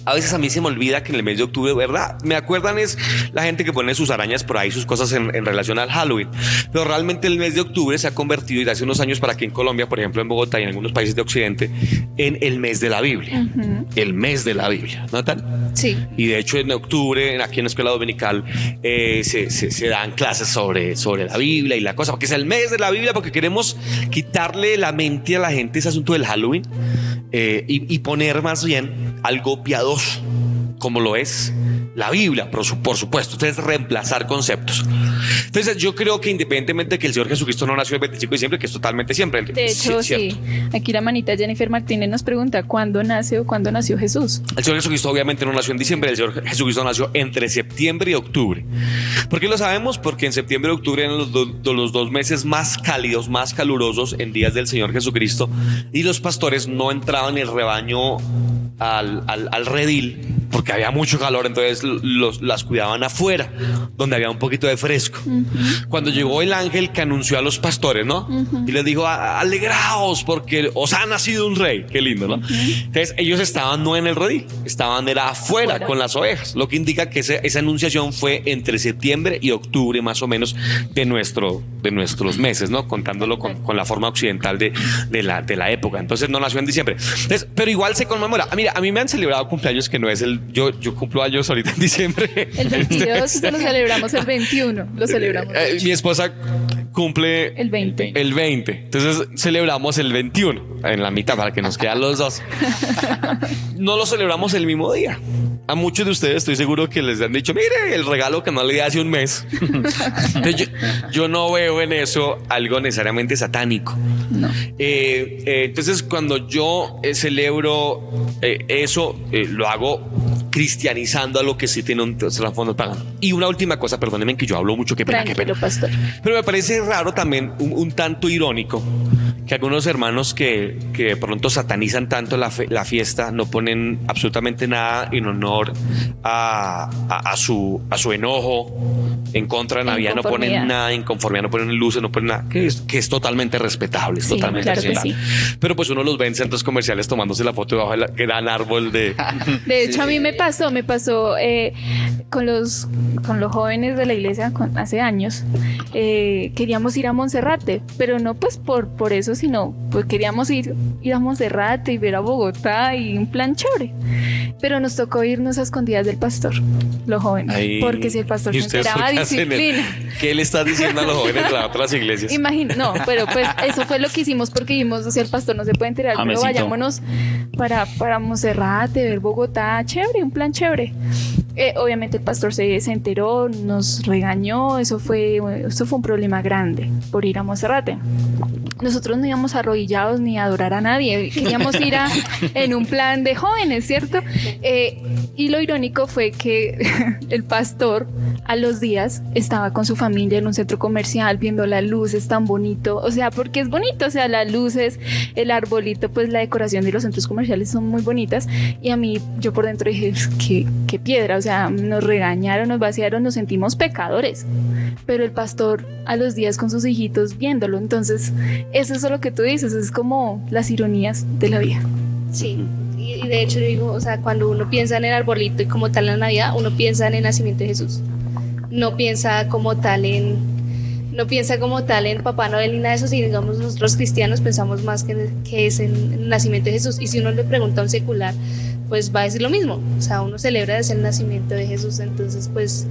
A veces a mí se me olvida que en el mes de octubre, ¿verdad? Me acuerdan es la gente que pone sus arañas por ahí, sus cosas en, relación al Halloween. Pero realmente el mes de octubre se ha convertido, y hace unos años para aquí en Colombia, por ejemplo en Bogotá y en algunos países de Occidente, en el mes de la Biblia. El mes de la Biblia, ¿no tan? Sí. Y de hecho en octubre, aquí en la Escuela Dominical, eh, se, se, dan clases sobre, sobre la Biblia y la cosa, porque es el mes de la Biblia, porque queremos quitarle la mente a la gente ese asunto del Halloween eh, y, poner más bien algo piadoso, como lo es la Biblia, por, supuesto. Entonces, reemplazar conceptos. Entonces, yo creo que independientemente de que el Señor Jesucristo no nació el 25 de diciembre, que es totalmente siempre. De hecho, sí, Aquí la manita Jennifer Martínez nos pregunta, ¿cuándo nace o cuándo nació Jesús? El Señor Jesucristo obviamente no nació en diciembre, el Señor Jesucristo nació entre septiembre y octubre. ¿Por qué lo sabemos? Porque en septiembre y octubre eran los, los dos meses más cálidos, más calurosos en días del Señor Jesucristo y los pastores no entraban en el rebaño al, al, redil porque había mucho calor, entonces los, las cuidaban afuera, donde había un poquito de fresco. Cuando llegó el ángel que anunció a los pastores, ¿no? Y les dijo, alegraos porque os ha nacido un rey. Qué lindo, ¿no? Entonces ellos estaban no en el redil, estaban era afuera con las ovejas, lo que indica que esa anunciación fue entre septiembre y octubre más o menos de, nuestro, de nuestros meses, ¿no? Contándolo con, con la forma occidental de, de, la, de la época. Entonces no nació en diciembre. Entonces, pero igual se conmemora. Mira, a mí me han celebrado cumpleaños que no es el. Yo, yo cumplo años ahorita diciembre. El [LAUGHS] 22 lo celebramos el 21. Lo celebramos. Eh, mi esposa cumple El 20. el 20. Entonces celebramos el 21 en la mitad para que nos quedan los dos. [LAUGHS] No lo celebramos el mismo día. A muchos de ustedes estoy seguro que les han dicho, mire, el regalo que no le di hace un mes. Yo, yo no veo en eso algo necesariamente satánico. No. Eh, eh, entonces, cuando yo eh, celebro eh, eso, eh, lo hago cristianizando a lo que sí tiene un trasfondo pagano. Y una última cosa, perdónenme que yo hablo mucho, qué pena, qué pena. pastor. Pero me parece raro también, un, un tanto irónico, que algunos hermanos que, que de pronto satanizan tanto la, fe- la fiesta no ponen absolutamente nada en honor a, a- a su, a su enojo en contra de Navidad, no ponen nada, inconformidad, no ponen luces, no ponen nada, que es, que es totalmente respetable, es Sí, totalmente claro respetable. Pero pues uno los ve en centros comerciales tomándose la foto debajo del gran árbol de... [LAUGHS] De hecho, a mí me pasó, me pasó eh, con los con los jóvenes de la iglesia con- hace años. eh, queríamos ir a Monserrate, pero no pues por, por eso, sino pues queríamos ir, ir a Monserrate y ver a Bogotá y un plan chévere. Pero nos tocó irnos a escondidas del pastor, los jóvenes, Ahí- porque si el pastor ¿Y se enteraba, disciplina. ¿Qué le está diciendo a los jóvenes de las otras iglesias? Imagina, no, pero pues eso fue lo que hicimos porque vimos, o sea, el pastor no se puede enterar, pero vayámonos para, para Monserrate, ver Bogotá, chévere, un plan chévere. Eh, obviamente el pastor se, se enteró, nos regañó, eso fue, eso fue un problema grande por ir a Monserrate. Nosotros no íbamos arrodillados ni a adorar a nadie, queríamos ir a, [LAUGHS] en un plan de jóvenes, ¿cierto? Eh, y lo irónico fue que [LAUGHS] el pastor a los días estaba con su familia en un centro comercial viendo las luces tan bonito, o sea, porque es bonito, o sea, las luces, el arbolito, pues la decoración de los centros comerciales son muy bonitas. Y a mí yo por dentro dije, qué, qué piedra, o sea, nos regañaron, nos vaciaron, nos sentimos pecadores, pero el pastor a los días con sus hijitos viéndolo, entonces eso es lo que tú dices, es como las ironías de la vida. Sí, y, de hecho digo, o sea, cuando uno piensa en el arbolito y como tal en la Navidad, uno piensa en el nacimiento de Jesús. No piensa como tal en, no piensa como tal en Papá Noel ni nada de eso, si digamos nosotros cristianos pensamos más que, que es en el nacimiento de Jesús. Y si uno le pregunta a un secular, pues va a decir lo mismo. O sea, uno celebra es el nacimiento de Jesús, entonces pues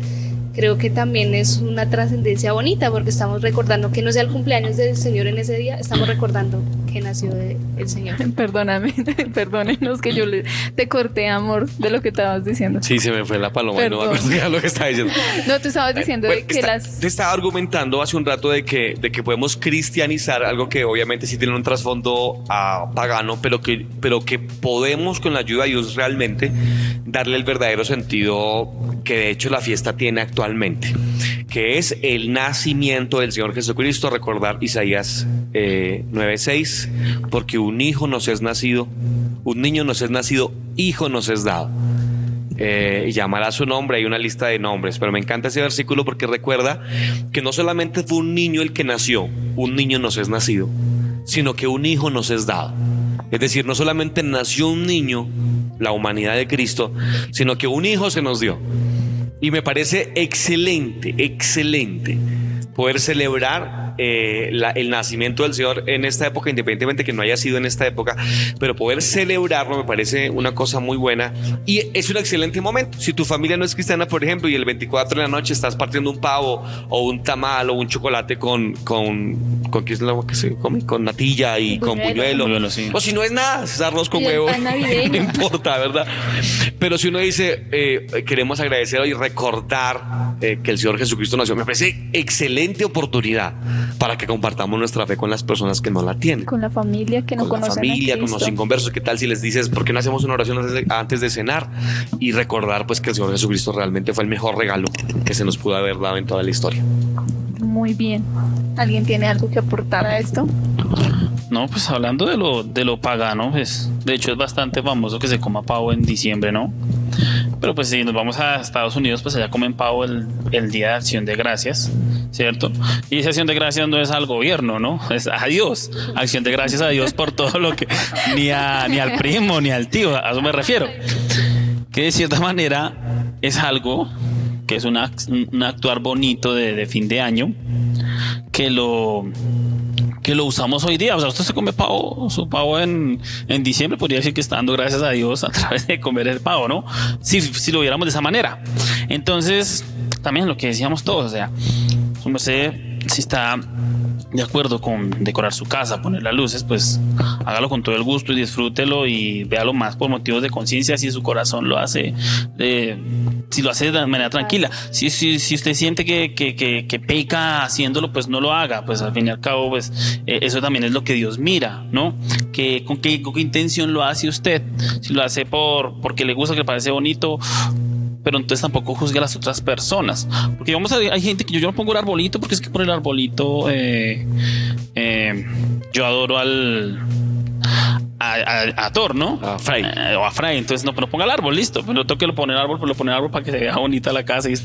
creo que también es una trascendencia bonita porque estamos recordando que no sea el cumpleaños del Señor en ese día, estamos recordando que nació de- el Señor. [LAUGHS] Perdóname, [LAUGHS] perdónenos que yo le, te corté, amor, de lo que estabas diciendo. Sí, se me fue la paloma y no me Perdón. acuerdo lo que estaba diciendo. [LAUGHS] No, tú estabas diciendo Bueno, de que está- las... Te estaba argumentando hace un rato de que, de que podemos cristianizar algo que obviamente sí tiene un trasfondo ah, pagano, pero que, pero que podemos con la ayuda de Dios realmente darle el verdadero sentido que de hecho la fiesta tiene actualmente, que es el nacimiento del Señor Jesucristo. Recordar Isaías eh, 9:6, porque un hijo nos es nacido, un niño nos es nacido, hijo nos es dado eh, llamará su nombre. Hay una lista de nombres, pero me encanta ese versículo porque recuerda que no solamente fue un niño el que nació, un niño nos es nacido, sino que un hijo nos es dado. Es decir, no solamente nació un niño, la humanidad de Cristo, sino que un hijo se nos dio. Y me parece excelente, excelente poder celebrar eh, la- el nacimiento del Señor en esta época, independientemente que no haya sido en esta época, pero poder celebrarlo me parece una cosa muy buena y es un excelente momento. Si tu familia no es cristiana, por ejemplo, y el 24 de la noche estás partiendo un pavo o un tamal o un chocolate con, con, con ¿qué es lo que se come? Con natilla y con Buñuelo. buñuelo. Sí. O si no es nada, es arroz con huevo. [LAUGHS] no importa, ¿verdad? Pero si uno dice, eh, queremos agradecer y recordar eh, que el Señor Jesucristo nació, me parece excelente oportunidad para que compartamos nuestra fe con las personas que no la tienen. Con la familia que no con la conocen familia, a con los inconversos, ¿qué tal si les dices, ¿por qué no hacemos una oración antes de, antes de cenar? Y recordar pues que el Señor Jesucristo realmente fue el mejor regalo que se nos pudo haber dado en toda la historia. Muy bien. ¿Alguien tiene algo que aportar a esto? No, pues hablando de lo, de lo pagano, pues de hecho es bastante famoso que se coma pavo en diciembre, ¿no? Pero pues si nos vamos a Estados Unidos, pues allá comen pavo el, Día de Acción de Gracias, ¿cierto? Y esa acción de gracias no es al gobierno, ¿no? Es a Dios. Acción de gracias a Dios por todo lo que... Ni, a, ni al primo, ni al tío, a eso me refiero. Que de cierta manera es algo que es una- un actuar bonito de fin de año, que lo que lo usamos hoy día. O sea, usted se come pavo, su pavo en, en diciembre, podría decir que está dando gracias a Dios a [LAUGHS] través de comer el pavo, ¿no? Si, si lo viéramos de esa manera. Entonces, también lo que decíamos todos, o sea, su merced si está de acuerdo con decorar su casa, poner las luces, pues hágalo con todo el gusto y disfrútelo y véalo más por motivos de conciencia si su corazón lo hace, eh, si lo hace de manera tranquila. Si, si, si usted siente que, que, que, que peca haciéndolo, pues no lo haga, pues al fin y al cabo, pues eh, eso también es lo que Dios mira, ¿no? Que, con, qué, ¿Con qué intención lo hace usted? Si lo hace por porque le gusta, que le parece bonito, pero entonces tampoco juzgue a las otras personas. Porque vamos a hay gente que yo, yo no pongo el arbolito porque es que por el arbolito eh, eh, yo adoro al a, a, a, Thor, ¿no? A Frey. Eh, o a Frey. Entonces, no, pero ponga el árbol, listo. Pero no toque lo poner el árbol, pero lo pone el árbol para que se vea bonita la casa. Y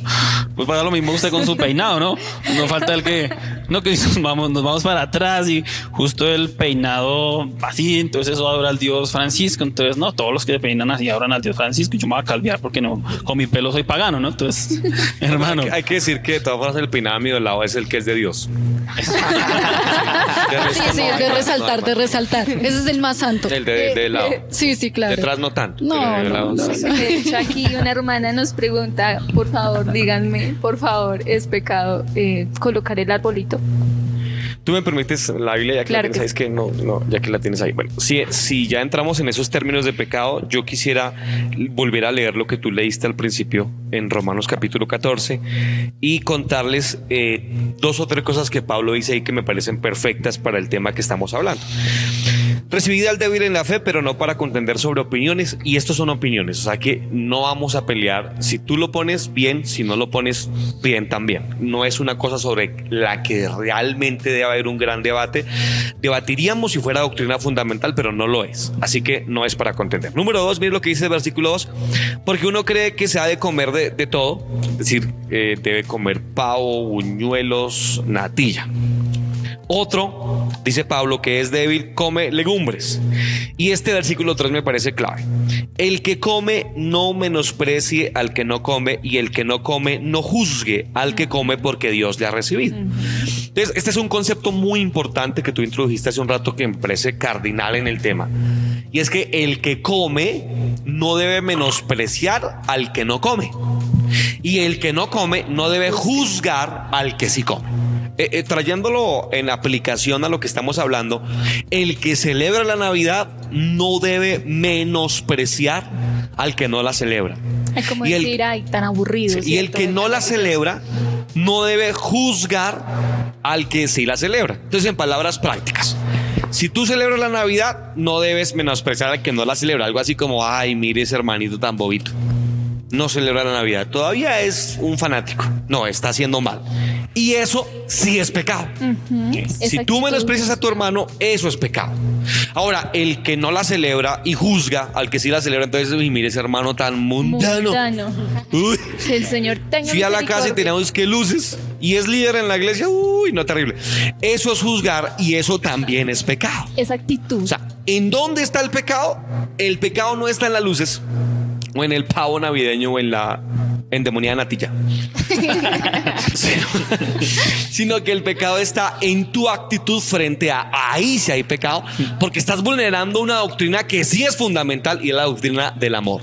pues para lo mismo usted con su peinado, ¿no? No falta el que, no, que nos vamos, nos vamos para atrás y justo el peinado así. Entonces, eso adora al Dios Francisco. Entonces, no, todos los que peinan así adoran al Dios Francisco. Yo me voy a calviar porque no, con mi pelo soy pagano, ¿no? Entonces, [LAUGHS] hermano. Hay, hay, que decir que de todas formas el peinado a mi lado es el que es de Dios. [LAUGHS] sí, sí, es de resaltar, de resaltar. Ese es el más santo. El de, de, lado. Sí, sí, claro. Detrás no tanto. No, de lado, no, sí. De hecho, aquí una hermana nos pregunta, por favor, díganme, por favor, ¿es pecado eh, colocar el arbolito? Tú me permites la Biblia, ya que Claro la tienes que ahí, es que no, no, ya que la tienes ahí. Bueno, si, si ya entramos en esos términos de pecado, yo quisiera volver a leer lo que tú leíste al principio en Romanos capítulo 14 y contarles eh, dos o tres cosas que Pablo dice ahí que me parecen perfectas para el tema que estamos hablando. Recibid al débil en la fe, pero no para contender sobre opiniones. Y estos son opiniones, o sea que no vamos a pelear. Si tú lo pones bien, si no lo pones bien también. No es una cosa sobre la que realmente debe haber un gran debate. Debatiríamos si fuera doctrina fundamental, pero no lo es. Así que no es para contender. Número dos, mire lo que dice el versículo 2. Porque uno cree que se ha de comer de, de todo, es decir, eh, debe comer pavo, buñuelos, natilla. Otro, dice Pablo, que es débil, come legumbres. Y este versículo 3 me parece clave. El que come no menosprecie al que no come y el que no come no juzgue al que come porque Dios le ha recibido. Entonces, este es un concepto muy importante que tú introdujiste hace un rato que me parece cardinal en el tema. Y es que el que come no debe menospreciar al que no come. Y el que no come no debe juzgar al que sí come. Eh, eh, trayéndolo en aplicación a lo que estamos hablando, el que celebra la Navidad no debe menospreciar al que no la celebra. Es como Y el- decir, ay, tan aburrido. Y el que no la celebra no debe juzgar al que sí la celebra. Entonces, en palabras prácticas. Si tú celebras la Navidad, no debes menospreciar al que no la celebra. Algo así como, ay, mire ese hermanito tan bobito. No celebra la Navidad. Todavía es un fanático. No, está haciendo mal. Y eso sí es pecado. Ujú, Si esa tú menosprecias a tu hermano, eso es pecado. Ahora, el que no la celebra y juzga al que sí la celebra, entonces, uy, mire ese hermano tan mundano. Mundano. Uy, Que el Señor tenga fui a la casa y teníamos que luces y es líder en la iglesia. Uy, no, terrible. Eso es juzgar y eso también es pecado. Esa actitud. O sea, ¿en dónde está el pecado? El pecado no está en las luces o en el pavo navideño o en la endemoniada natilla. [LAUGHS] sino, sino que el pecado está en tu actitud frente a ahí si hay pecado, porque estás vulnerando una doctrina que sí es fundamental y es la doctrina del amor.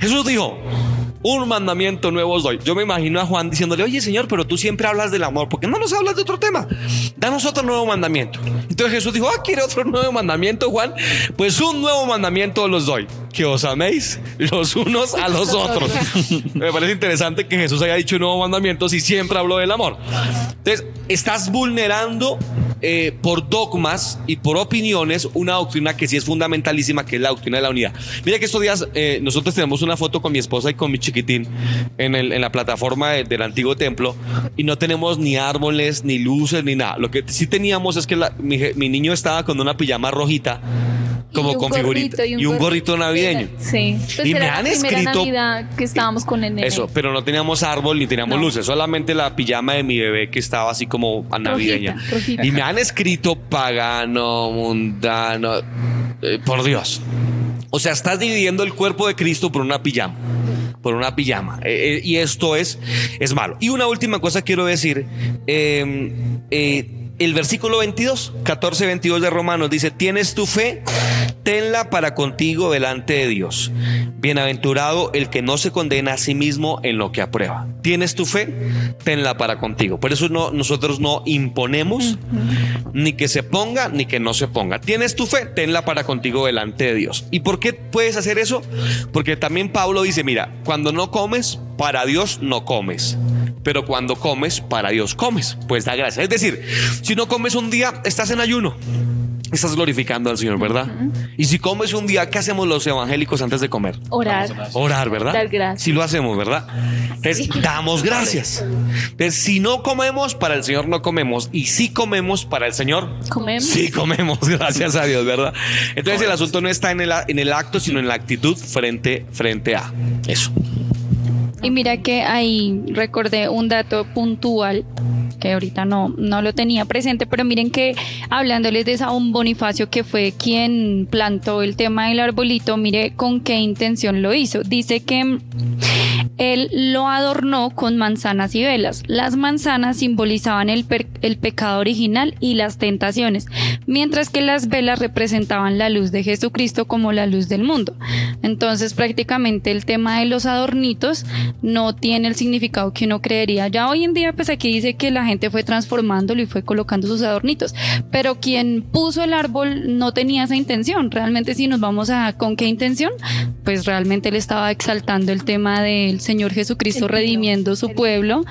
Jesús dijo, un mandamiento nuevo os doy. Yo me imagino a Juan diciéndole, oye Señor, pero tú siempre hablas del amor, ¿por qué no nos hablas de otro tema? Danos otro nuevo mandamiento. Entonces Jesús dijo, ah, ¿quiere otro [LAUGHS] nuevo mandamiento, Juan? Pues un nuevo mandamiento os doy, que os améis los unos a los [LAUGHS] otros. [LAUGHS] me parece interesante que Jesús haya dicho un nuevo mandamiento si siempre habló del amor. Entonces, estás vulnerando eh, por dogmas y por opiniones una doctrina que sí es fundamentalísima, que es la doctrina de la unidad. Mira que estos días eh, nosotros tenemos una foto con mi esposa y con mi chiquitín en, el- la plataforma de- del antiguo templo y no tenemos ni árboles, ni luces, ni nada. Lo que sí teníamos es que mi niño estaba con una pijama rojita, como Y con figurita, gorrito, y un gorrito navideño. Sí. Pues Y me han la escrito- Navidad que estábamos con el nene. Eso, pero no teníamos árbol ni teníamos No. luces, solamente la pijama de mi bebé que estaba así como a navideña. Rojita, rojita. Y me han escrito pagano, mundano, eh, por Dios. O sea, estás dividiendo el cuerpo de Cristo por una pijama. Por una pijama. Eh, eh, y esto es, es malo. Y una última cosa quiero decir. eh, eh, el versículo 22, 14, 22 de Romanos dice, tienes tu fe, tenla para contigo delante de Dios. Bienaventurado el que no se condena a sí mismo en lo que aprueba. Tienes tu fe, tenla para contigo. Por eso no, nosotros no imponemos ni que se ponga ni que no se ponga. Tienes tu fe, tenla para contigo delante de Dios. ¿Y por qué puedes hacer eso? Porque también Pablo dice, mira, cuando no comes, para Dios no comes pero cuando comes, para Dios comes, pues da gracias. Es decir, si no comes un día, estás en ayuno. Estás glorificando al Señor, ¿verdad? Y si comes un día, ¿qué hacemos los evangélicos antes de comer? Orar. Orar, ¿verdad? Dar gracias. Si lo hacemos, ¿verdad? Entonces, damos gracias. Entonces, si no comemos, para el Señor no comemos. Y si comemos, para el Señor, Comemos. sí comemos, [LAUGHS] gracias a Dios, ¿verdad? Entonces, el asunto no está en el, en el acto, sino en la actitud frente, frente a eso. Y mira que ahí recordé un dato puntual que ahorita no, no lo tenía presente, pero miren que hablándoles de Saúl Bonifacio, que fue quien plantó el tema del arbolito, mire con qué intención lo hizo. Dice que él lo adornó con manzanas y velas. Las manzanas simbolizaban el, el pecado original y las tentaciones, mientras que las velas representaban la luz de Jesucristo como la luz del mundo. Entonces prácticamente el tema de los adornitos no tiene el significado que uno creería. Ya hoy en día pues aquí dice que la gente fue transformándolo y fue colocando sus adornitos, pero quien puso el árbol no tenía esa intención. Realmente si nos vamos a con qué intención, pues realmente él estaba exaltando el tema del Señor Jesucristo El pino. redimiendo su pueblo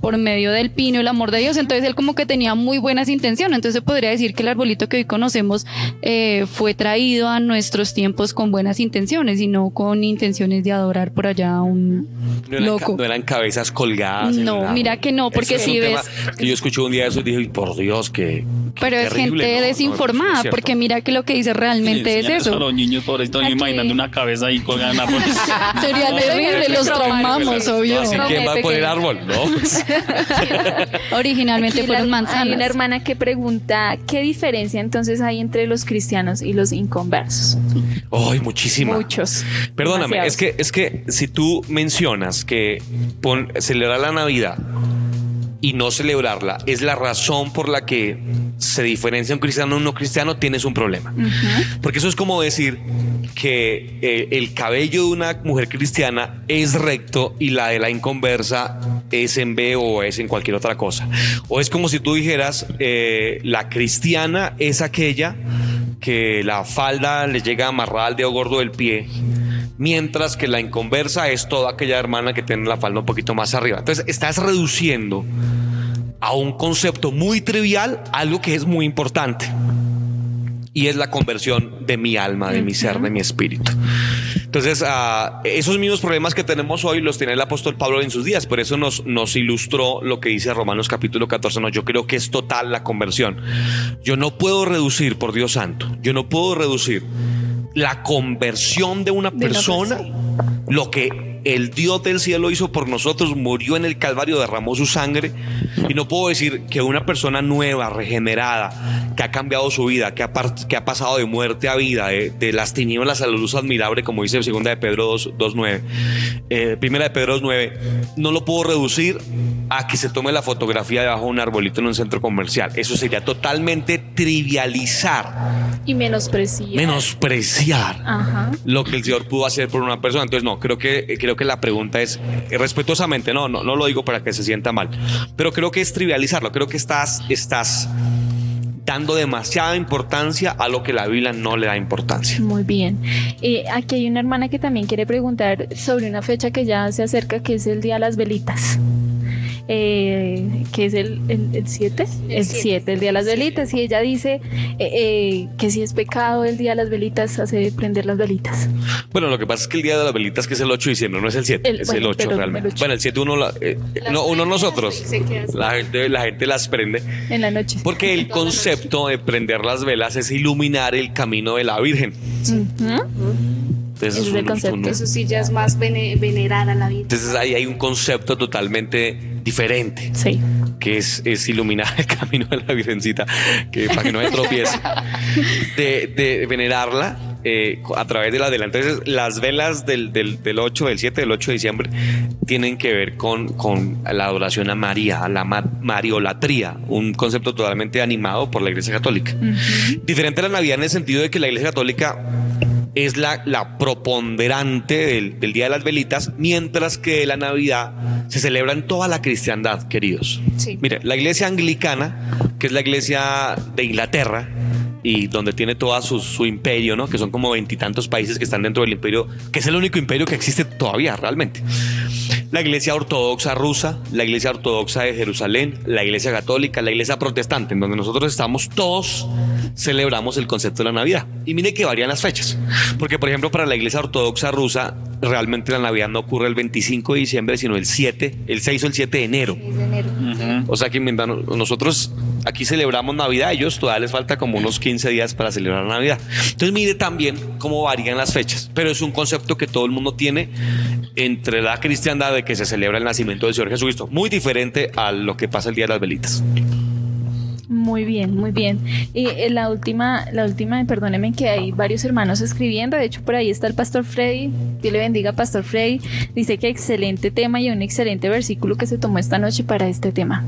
por medio del pino, el amor de Dios. Entonces él como que tenía muy buenas intenciones. Entonces se podría decir que el arbolito que hoy conocemos eh, fue traído a nuestros tiempos con buenas intenciones y no con intenciones de adorar por allá a un No eran, ca- loco. no eran cabezas colgadas. No, mira que no, porque si ves- que yo escuché un día eso y dije, "Ay, por Dios, que. Pero es gente desinformada, porque mira que lo que dice realmente es eso. A los niños pobrecitos Aquí. imaginando una cabeza ahí colgada en árboles. Sería terrible, los traumamos, obvio. Así que va a poner árbol, ¿no? [LAUGHS] Originalmente Aquí fueron la- Hay manzanas. una hermana que pregunta qué diferencia entonces hay entre los cristianos y los inconversos. Ay, muchísima. Muchos. Perdóname, Demasiados. es que, es que si tú mencionas que pon- celebrar la Navidad y no celebrarla es la razón por la que se diferencia un cristiano de un no cristiano, tienes un problema. Porque eso es como decir que eh, el cabello de una mujer cristiana es recto y la de la inconversa es en B o es en cualquier otra cosa. O es como si tú dijeras, eh, la cristiana es aquella que la falda le llega amarrada al dedo gordo del pie, mientras que la inconversa es toda aquella hermana que tiene la falda un poquito más arriba. Entonces estás reduciendo a un concepto muy trivial algo que es muy importante. Y es la conversión de mi alma, de mi ser, de mi espíritu. Entonces, ah, esos mismos problemas que tenemos hoy los tiene el apóstol Pablo en sus días. Por eso nos, nos ilustró lo que dice Romanos capítulo 14. No, yo creo que es total la conversión. Yo no puedo reducir, por Dios santo, yo no puedo reducir la conversión de una De persona, lo que el Dios del cielo hizo por nosotros, murió en el Calvario, derramó su sangre. Y no puedo decir que una persona nueva, regenerada, que ha cambiado su vida, que ha, que ha pasado de muerte a vida, de, de las tinieblas a la luz admirable, como dice segunda de Pedro 2, 2.9, eh, primera de Pedro 2.9, no lo puedo reducir a que se tome la fotografía debajo de un arbolito en un centro comercial. Eso sería totalmente trivializar, Y menospreciar. menospreciar Ajá. lo que el Señor pudo hacer por una persona. Entonces, no, creo que, creo que la pregunta es respetuosamente, no, no, no lo digo para que se sienta mal, pero creo que es trivializarlo. Creo que estás, estás dando demasiada importancia a lo que la Biblia no le da importancia. Muy bien. Eh, aquí hay una hermana que también quiere preguntar sobre una fecha que ya se acerca, que es el Día de las Velitas. Eh, que es el 7, el, el 7, el, siete. el Día de las Velitas. Y ella dice eh, eh, que si es pecado el Día de las Velitas, hace prender las velitas. Bueno, lo que pasa es que el día de las velitas, que es el 8 de diciembre, no es el 7, El- es bueno, el 8 pero realmente. el ocho. Bueno, el 7 uno, la- eh, no, uno nosotros, la gente, la gente las prende, En la noche. porque el concepto de prender las velas es iluminar el camino de la Virgen. Ujú. Entonces, es el un- concepto. un- Eso sí ya es más vene- venerar a la vida. entonces ahí hay un concepto totalmente diferente. Sí. que es, es iluminar el [LAUGHS] camino de la Virgencita, que para que no me tropiece, de, de venerarla eh, a través de la vela. Entonces, las velas del, del, del 8, del 7, del 8 de diciembre tienen que ver con, con la adoración a María, a la ma- mariolatría, un concepto totalmente animado por la Iglesia Católica. Diferente a la Navidad en el sentido de que la Iglesia Católica es la, la proponderante del, del Día de las Velitas, mientras que la Navidad se celebra en toda la cristiandad, queridos. Sí. Mire, la iglesia anglicana, que es la iglesia de Inglaterra, y donde tiene todo su, su imperio, ¿no? Que son como veintitantos países que están dentro del imperio, que es el único imperio que existe todavía realmente. La iglesia ortodoxa rusa, la iglesia ortodoxa de Jerusalén, la iglesia católica, la iglesia protestante, en donde nosotros estamos todos celebramos el concepto de la Navidad. Y mire que varían las fechas. Porque, por ejemplo, para la iglesia ortodoxa rusa, realmente la Navidad no ocurre el 25 de diciembre, sino el 7, el 6 o el 7 de enero. Es de enero. O sea que mientras nosotros aquí celebramos Navidad, a ellos todavía les falta como unos 15 días para celebrar Navidad. Entonces mire también cómo varían las fechas, pero es un concepto que todo el mundo tiene entre la cristiandad de que se celebra el nacimiento del Señor Jesucristo, muy diferente a lo que pasa el Día de las Velitas. Muy bien, muy bien. Y eh, la última, la última, perdóneme que hay varios hermanos escribiendo. De hecho, por ahí está el Pastor Freddy. Dios le bendiga, Pastor Freddy. Dice que excelente tema y un excelente versículo que se tomó esta noche para este tema.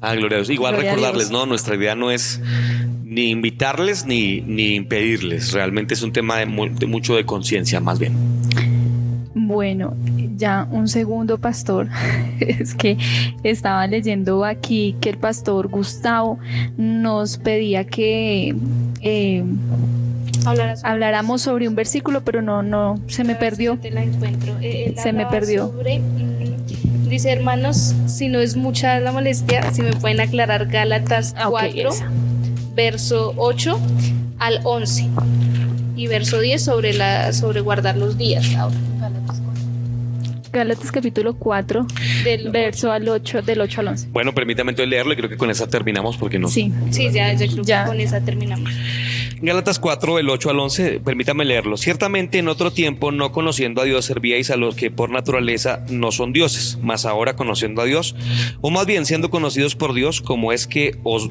Ah, gloria a Dios. Igual Gloria recordarles, no, nuestra idea no es ni invitarles ni, ni impedirles. Realmente es un tema de, mu- de mucho de conciencia, más bien. Bueno, ya un segundo pastor. [LAUGHS] es que estaba leyendo aquí que el pastor Gustavo nos pedía que eh, habláramos sobre un versículo, pero no, no, se me perdió. yo te la encuentro. Eh, él Se me perdió. sobre, mm, dice, hermanos, si no es mucha la molestia, si me pueden aclarar Gálatas Ah, ok, 4, esa. verso 8 al 11 y verso 10 sobre, la, sobre guardar los días. Ahora, Gálatas 4. Gálatas capítulo 4, Del verso al 8, del 8 al 11. Bueno, permítame entonces leerlo y creo que con esa terminamos porque no. Sí, Sí, ya, ya creo que con esa terminamos. Gálatas 4, del 8 al 11, permítame leerlo. Ciertamente en otro tiempo, no conociendo a Dios, servíais a los que por naturaleza no son dioses, mas ahora conociendo a Dios, o más bien siendo conocidos por Dios, como es que os...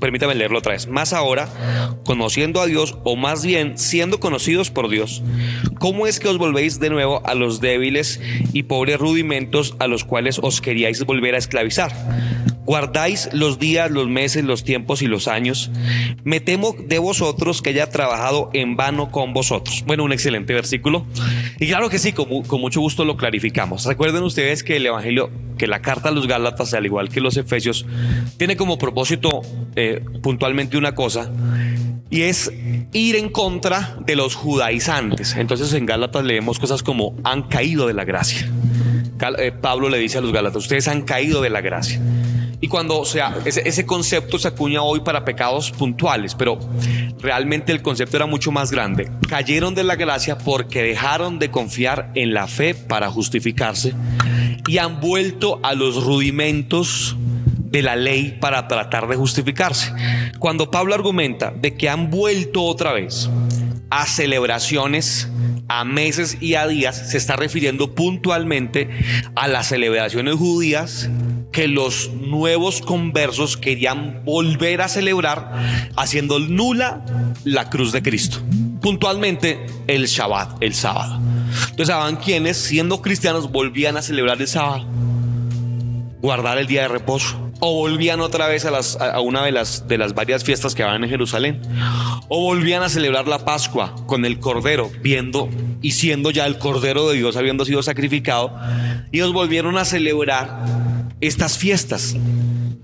Permítame leerlo otra vez. Más ahora, conociendo a Dios, o más bien siendo conocidos por Dios, ¿cómo es que os volvéis de nuevo a los débiles y pobres rudimentos a los cuales os queríais volver a esclavizar? Guardáis los días, los meses, los tiempos y los años. Me temo de vosotros que haya trabajado en vano con vosotros. Bueno, un excelente versículo. Y claro que sí, con, mu- con mucho gusto lo clarificamos. Recuerden ustedes que el Evangelio, que la carta a los Gálatas, al igual que los Efesios, tiene como propósito eh, puntualmente una cosa. Y es ir en contra de los judaizantes. Entonces en Gálatas leemos cosas como han caído de la gracia. Eh, Pablo le dice a los Gálatas, ustedes han caído de la gracia. Y cuando, o sea, ese, ese concepto se acuña hoy para pecados puntuales, pero realmente el concepto era mucho más grande. Cayeron de la gracia porque dejaron de confiar en la fe para justificarse y han vuelto a los rudimentos de la ley para tratar de justificarse. Cuando Pablo argumenta de que han vuelto otra vez a celebraciones, a meses y a días, se está refiriendo puntualmente a las celebraciones judías que los nuevos conversos querían volver a celebrar haciendo nula la cruz de Cristo. Puntualmente el Shabbat, el sábado. Entonces, ¿saben quiénes, siendo cristianos, volvían a celebrar el sábado? guardar el día de reposo. O volvían otra vez a una de las, de las varias fiestas que van en Jerusalén. O volvían a celebrar la Pascua con el Cordero, viendo y siendo ya el Cordero de Dios habiendo sido sacrificado. Y ellos volvieron a celebrar estas fiestas.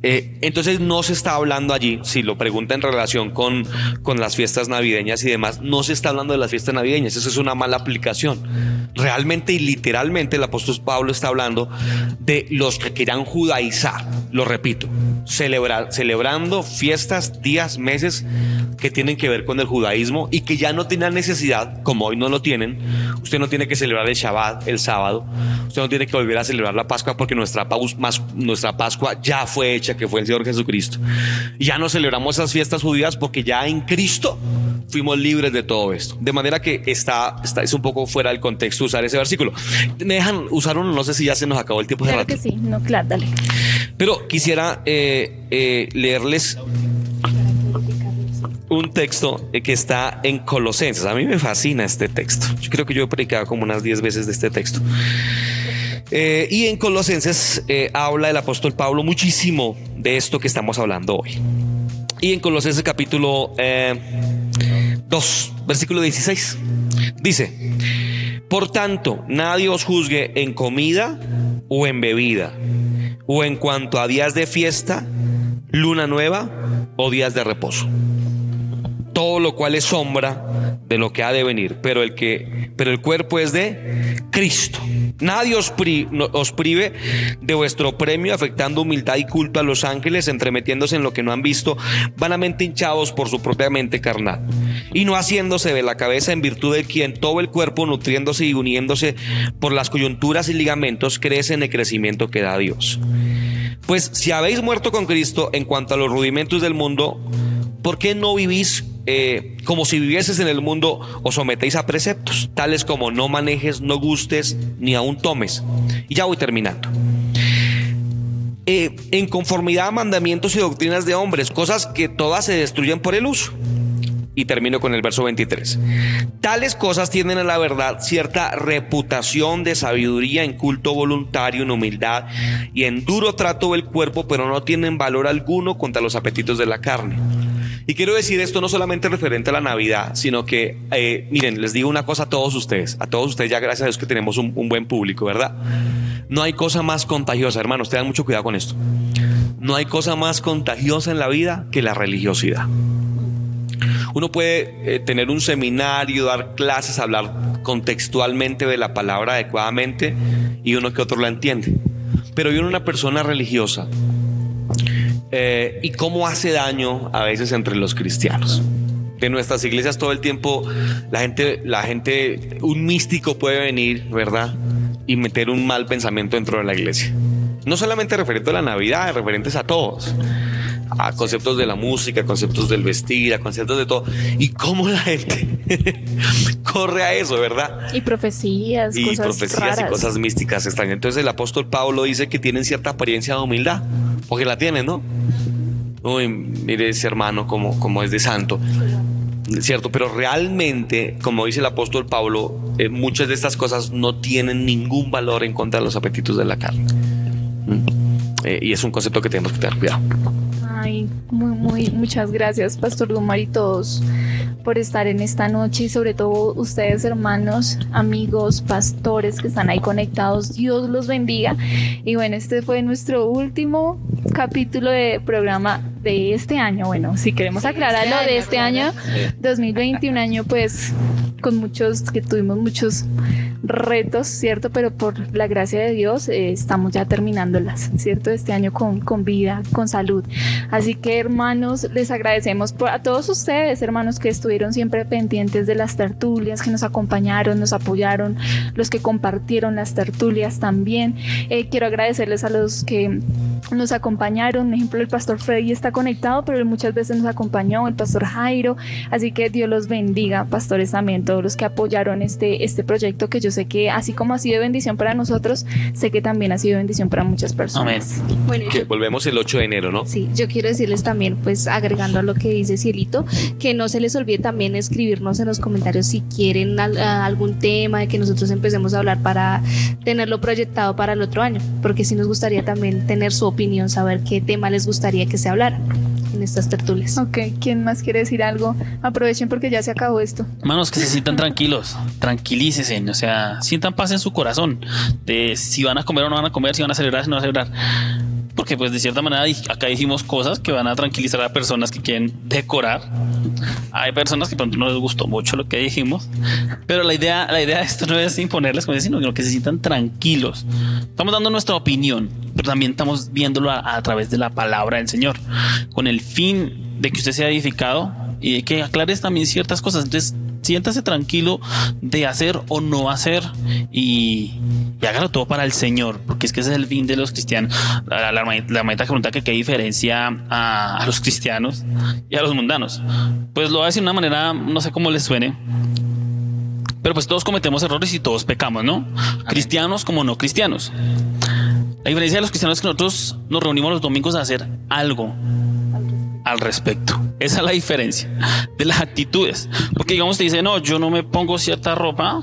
Eh, entonces no se está hablando allí, si lo pregunta en relación con, con las fiestas navideñas y demás, no se está hablando de las fiestas navideñas, eso es una mala aplicación. Realmente y literalmente el apóstol Pablo está hablando de los que quieran judaizar, lo repito, celebrar, celebrando fiestas, días, meses que tienen que ver con el judaísmo y que ya no tienen necesidad, como hoy no lo tienen, usted no tiene que celebrar el Shabbat el sábado, usted no tiene que volver a celebrar la Pascua porque nuestra Pascua ya fue hecha, que fue el Señor Jesucristo. Y ya no celebramos esas fiestas judías porque ya en Cristo fuimos libres de todo esto. De manera que está, está es un poco fuera del contexto usar ese versículo. Me dejan usar uno, no sé si ya se nos acabó el tiempo claro rato. que sí. No, claro, dale. Pero quisiera eh, eh, leerles un texto que está en Colosenses. A mí me fascina este texto. Yo creo que yo he predicado como unas 10 veces de este texto. Eh, y en Colosenses eh, habla el apóstol Pablo muchísimo de esto que estamos hablando hoy. Y en Colosenses capítulo 2, eh, versículo 16, dice, por tanto, nadie os juzgue en comida o en bebida, o en cuanto a días de fiesta, luna nueva o días de reposo todo lo cual es sombra de lo que ha de venir, pero el que pero el cuerpo es de Cristo. Nadie os, os, prive de vuestro premio afectando humildad y culto a los ángeles, entremetiéndose en lo que no han visto, vanamente hinchados por su propia mente carnal, y no haciéndose de la cabeza en virtud de quien todo el cuerpo nutriéndose y uniéndose por las coyunturas y ligamentos crece en el crecimiento que da Dios. Pues si habéis muerto con Cristo en cuanto a los rudimentos del mundo, ¿por qué no vivís eh, como si vivieses en el mundo, os sometéis a preceptos, tales como no manejes, no gustes, ni aún tomes. Y ya voy terminando. Eh, en conformidad a mandamientos y doctrinas de hombres, cosas que todas se destruyen por el uso. Y termino con el verso 23. Tales cosas tienen a la verdad cierta reputación de sabiduría en culto voluntario, en humildad y en duro trato del cuerpo, pero no tienen valor alguno contra los apetitos de la carne. Y quiero decir esto no solamente referente a la Navidad, sino que, eh, miren, les digo una cosa a todos ustedes, a todos ustedes ya gracias a Dios que tenemos un, buen público, ¿verdad? No hay cosa más contagiosa, hermanos, tengan mucho cuidado con esto. No hay cosa más contagiosa en la vida que la religiosidad. Uno puede eh, tener un seminario, dar clases, hablar contextualmente de la palabra adecuadamente y uno que otro la entiende. Pero viene una persona religiosa eh, y cómo hace daño a veces entre los cristianos. En nuestras iglesias todo el tiempo la gente, la gente, un místico puede venir, ¿verdad? Y meter un mal pensamiento dentro de la iglesia. No solamente referente a la Navidad, referentes a todos. A conceptos de la música, conceptos del vestir, a conceptos de todo. Y cómo la gente [LAUGHS] corre a eso, ¿verdad? Y profecías, y profecías y cosas místicas extrañas. Entonces el apóstol Pablo dice que tienen cierta apariencia de humildad, porque la tienen, ¿no? uy, mire ese hermano como, como es de santo. ¿Cierto? Pero realmente, como dice el apóstol Pablo, eh, muchas de estas cosas no tienen ningún valor en contra de los apetitos de la carne. ¿Mm? Eh, y es un concepto que tenemos que tener cuidado. Ay, muy, muy, muchas gracias, Pastor Dumar y todos por estar en esta noche y sobre todo ustedes hermanos, amigos, pastores que están ahí conectados. Dios los bendiga. Y bueno, este fue nuestro último capítulo de programa de este año. Bueno, si queremos aclararlo, de este año 2020, un año pues con muchos, que tuvimos muchos retos, ¿cierto? Pero por la gracia de Dios eh, estamos ya terminándolas, ¿cierto? Este año con, con vida, con salud. Así que hermanos, les agradecemos por, a todos ustedes, hermanos, que estuvieron siempre pendientes de las tertulias, que nos acompañaron, nos apoyaron, los que compartieron las tertulias también. Eh, quiero agradecerles a los que nos acompañaron, por ejemplo, el pastor Freddy está conectado, pero muchas veces nos acompañó el pastor Jairo, así que Dios los bendiga, pastores también, todos los que apoyaron este, este proyecto que yo sé que así como ha sido bendición para nosotros, sé que también ha sido bendición para muchas personas. Bueno, que volvemos el 8 de enero, ¿no? Sí, yo quiero decirles también, pues agregando a lo que dice Cielito, que no se les olvide también escribirnos en los comentarios si quieren algún tema de que nosotros empecemos a hablar para tenerlo proyectado para el otro año, porque sí nos gustaría también tener su opinión, saber qué tema les gustaría que se hablara en estas tertulias. Ok, ¿quién más quiere decir algo? Aprovechen porque ya se acabó esto. Hermanos, que se sientan [LAUGHS] tranquilos, tranquilícese, o sea, sientan paz en su corazón de si van a comer o no van a comer, si van a celebrar, si no van a celebrar porque pues de cierta manera acá dijimos cosas que van a tranquilizar a personas que quieren decorar. Hay personas que pronto no les gustó mucho lo que dijimos, pero la idea, la idea de esto no es imponerles, sino que se sientan tranquilos. Estamos dando nuestra opinión, pero también estamos viéndolo a, a través de la palabra del Señor, con el fin de que usted sea edificado y que aclares también ciertas cosas. Entonces, siéntase tranquilo de hacer o no hacer y, hágalo todo para el Señor, porque es que ese es el fin de los cristianos. La, la, la pregunta que qué diferencia a, los cristianos y a los mundanos. Pues lo voy a decir de una manera, no sé cómo les suene. Pero pues todos cometemos errores y todos pecamos, ¿no? Cristianos como no cristianos. La diferencia de los cristianos es que nosotros nos reunimos los domingos a hacer algo al respecto. Esa es la diferencia de las actitudes. Porque digamos te dice, no, yo no me pongo cierta ropa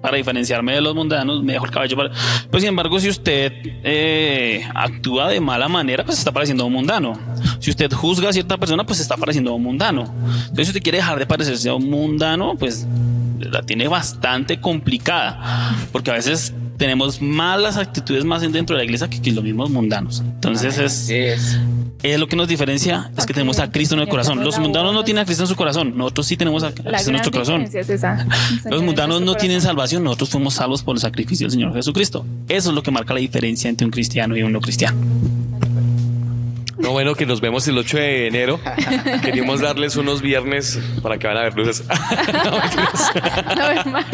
para diferenciarme de los mundanos, me dejo el cabello para... Pues sin embargo, si usted eh, actúa de mala manera, pues está pareciendo un mundano. Si usted juzga a cierta persona, pues está pareciendo un mundano. Entonces, si usted quiere dejar de parecerse a un mundano, pues la tiene bastante complicada. Porque a veces tenemos malas actitudes más dentro de la iglesia que, que los mismos mundanos. Entonces es, Sí, es. es lo que nos diferencia, es que tenemos a Cristo en el corazón. Los mundanos no tienen a Cristo en su corazón, nosotros sí tenemos a Cristo en nuestro corazón. [LAUGHS] Los mundanos no tienen salvación, nosotros fuimos salvos por el sacrificio del Señor Jesucristo. Eso es lo que marca la diferencia entre un cristiano y un no cristiano. No, bueno, que nos vemos el 8 de enero. Queríamos darles unos viernes para que van a ver luces. [LAUGHS] No. No, hermano.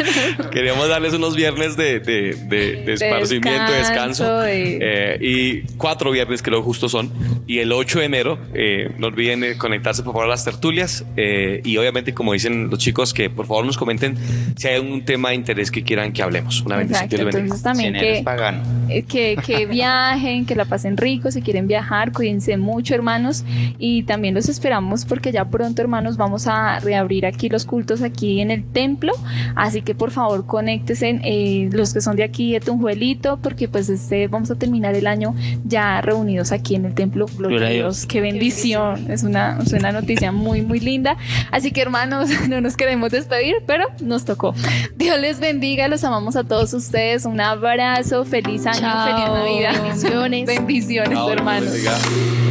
Queríamos darles unos viernes de, de- de- de esparcimiento, de descanso. descanso, de- Eh, y cuatro viernes que lo justo son. Y el 8 de enero, eh, no olviden conectarse por favor a las tertulias. Eh, y obviamente, como dicen los chicos, que por favor nos comenten si hay algún tema de interés que quieran que hablemos. Una bendición. Exacto, entonces también Si que, pagano. eh, que, que viajen, que la pasen rico, si quieren viajar, cuídense mucho hermanos y también los esperamos porque ya pronto hermanos vamos a reabrir aquí los cultos aquí en el templo, así que por favor conéctense eh, los que son de aquí de Tunjuelito porque pues este vamos a terminar el año ya reunidos aquí en el templo, gloria, a Dios, Dios. qué bendición, es una, es una noticia muy muy linda, así que hermanos [LAUGHS] no nos queremos despedir, pero nos tocó. Dios les bendiga, los amamos a todos ustedes, un abrazo, feliz año, Chao. feliz Navidad. Bendiciones. [LAUGHS] Bendiciones, Chao, hermanos. bendiga.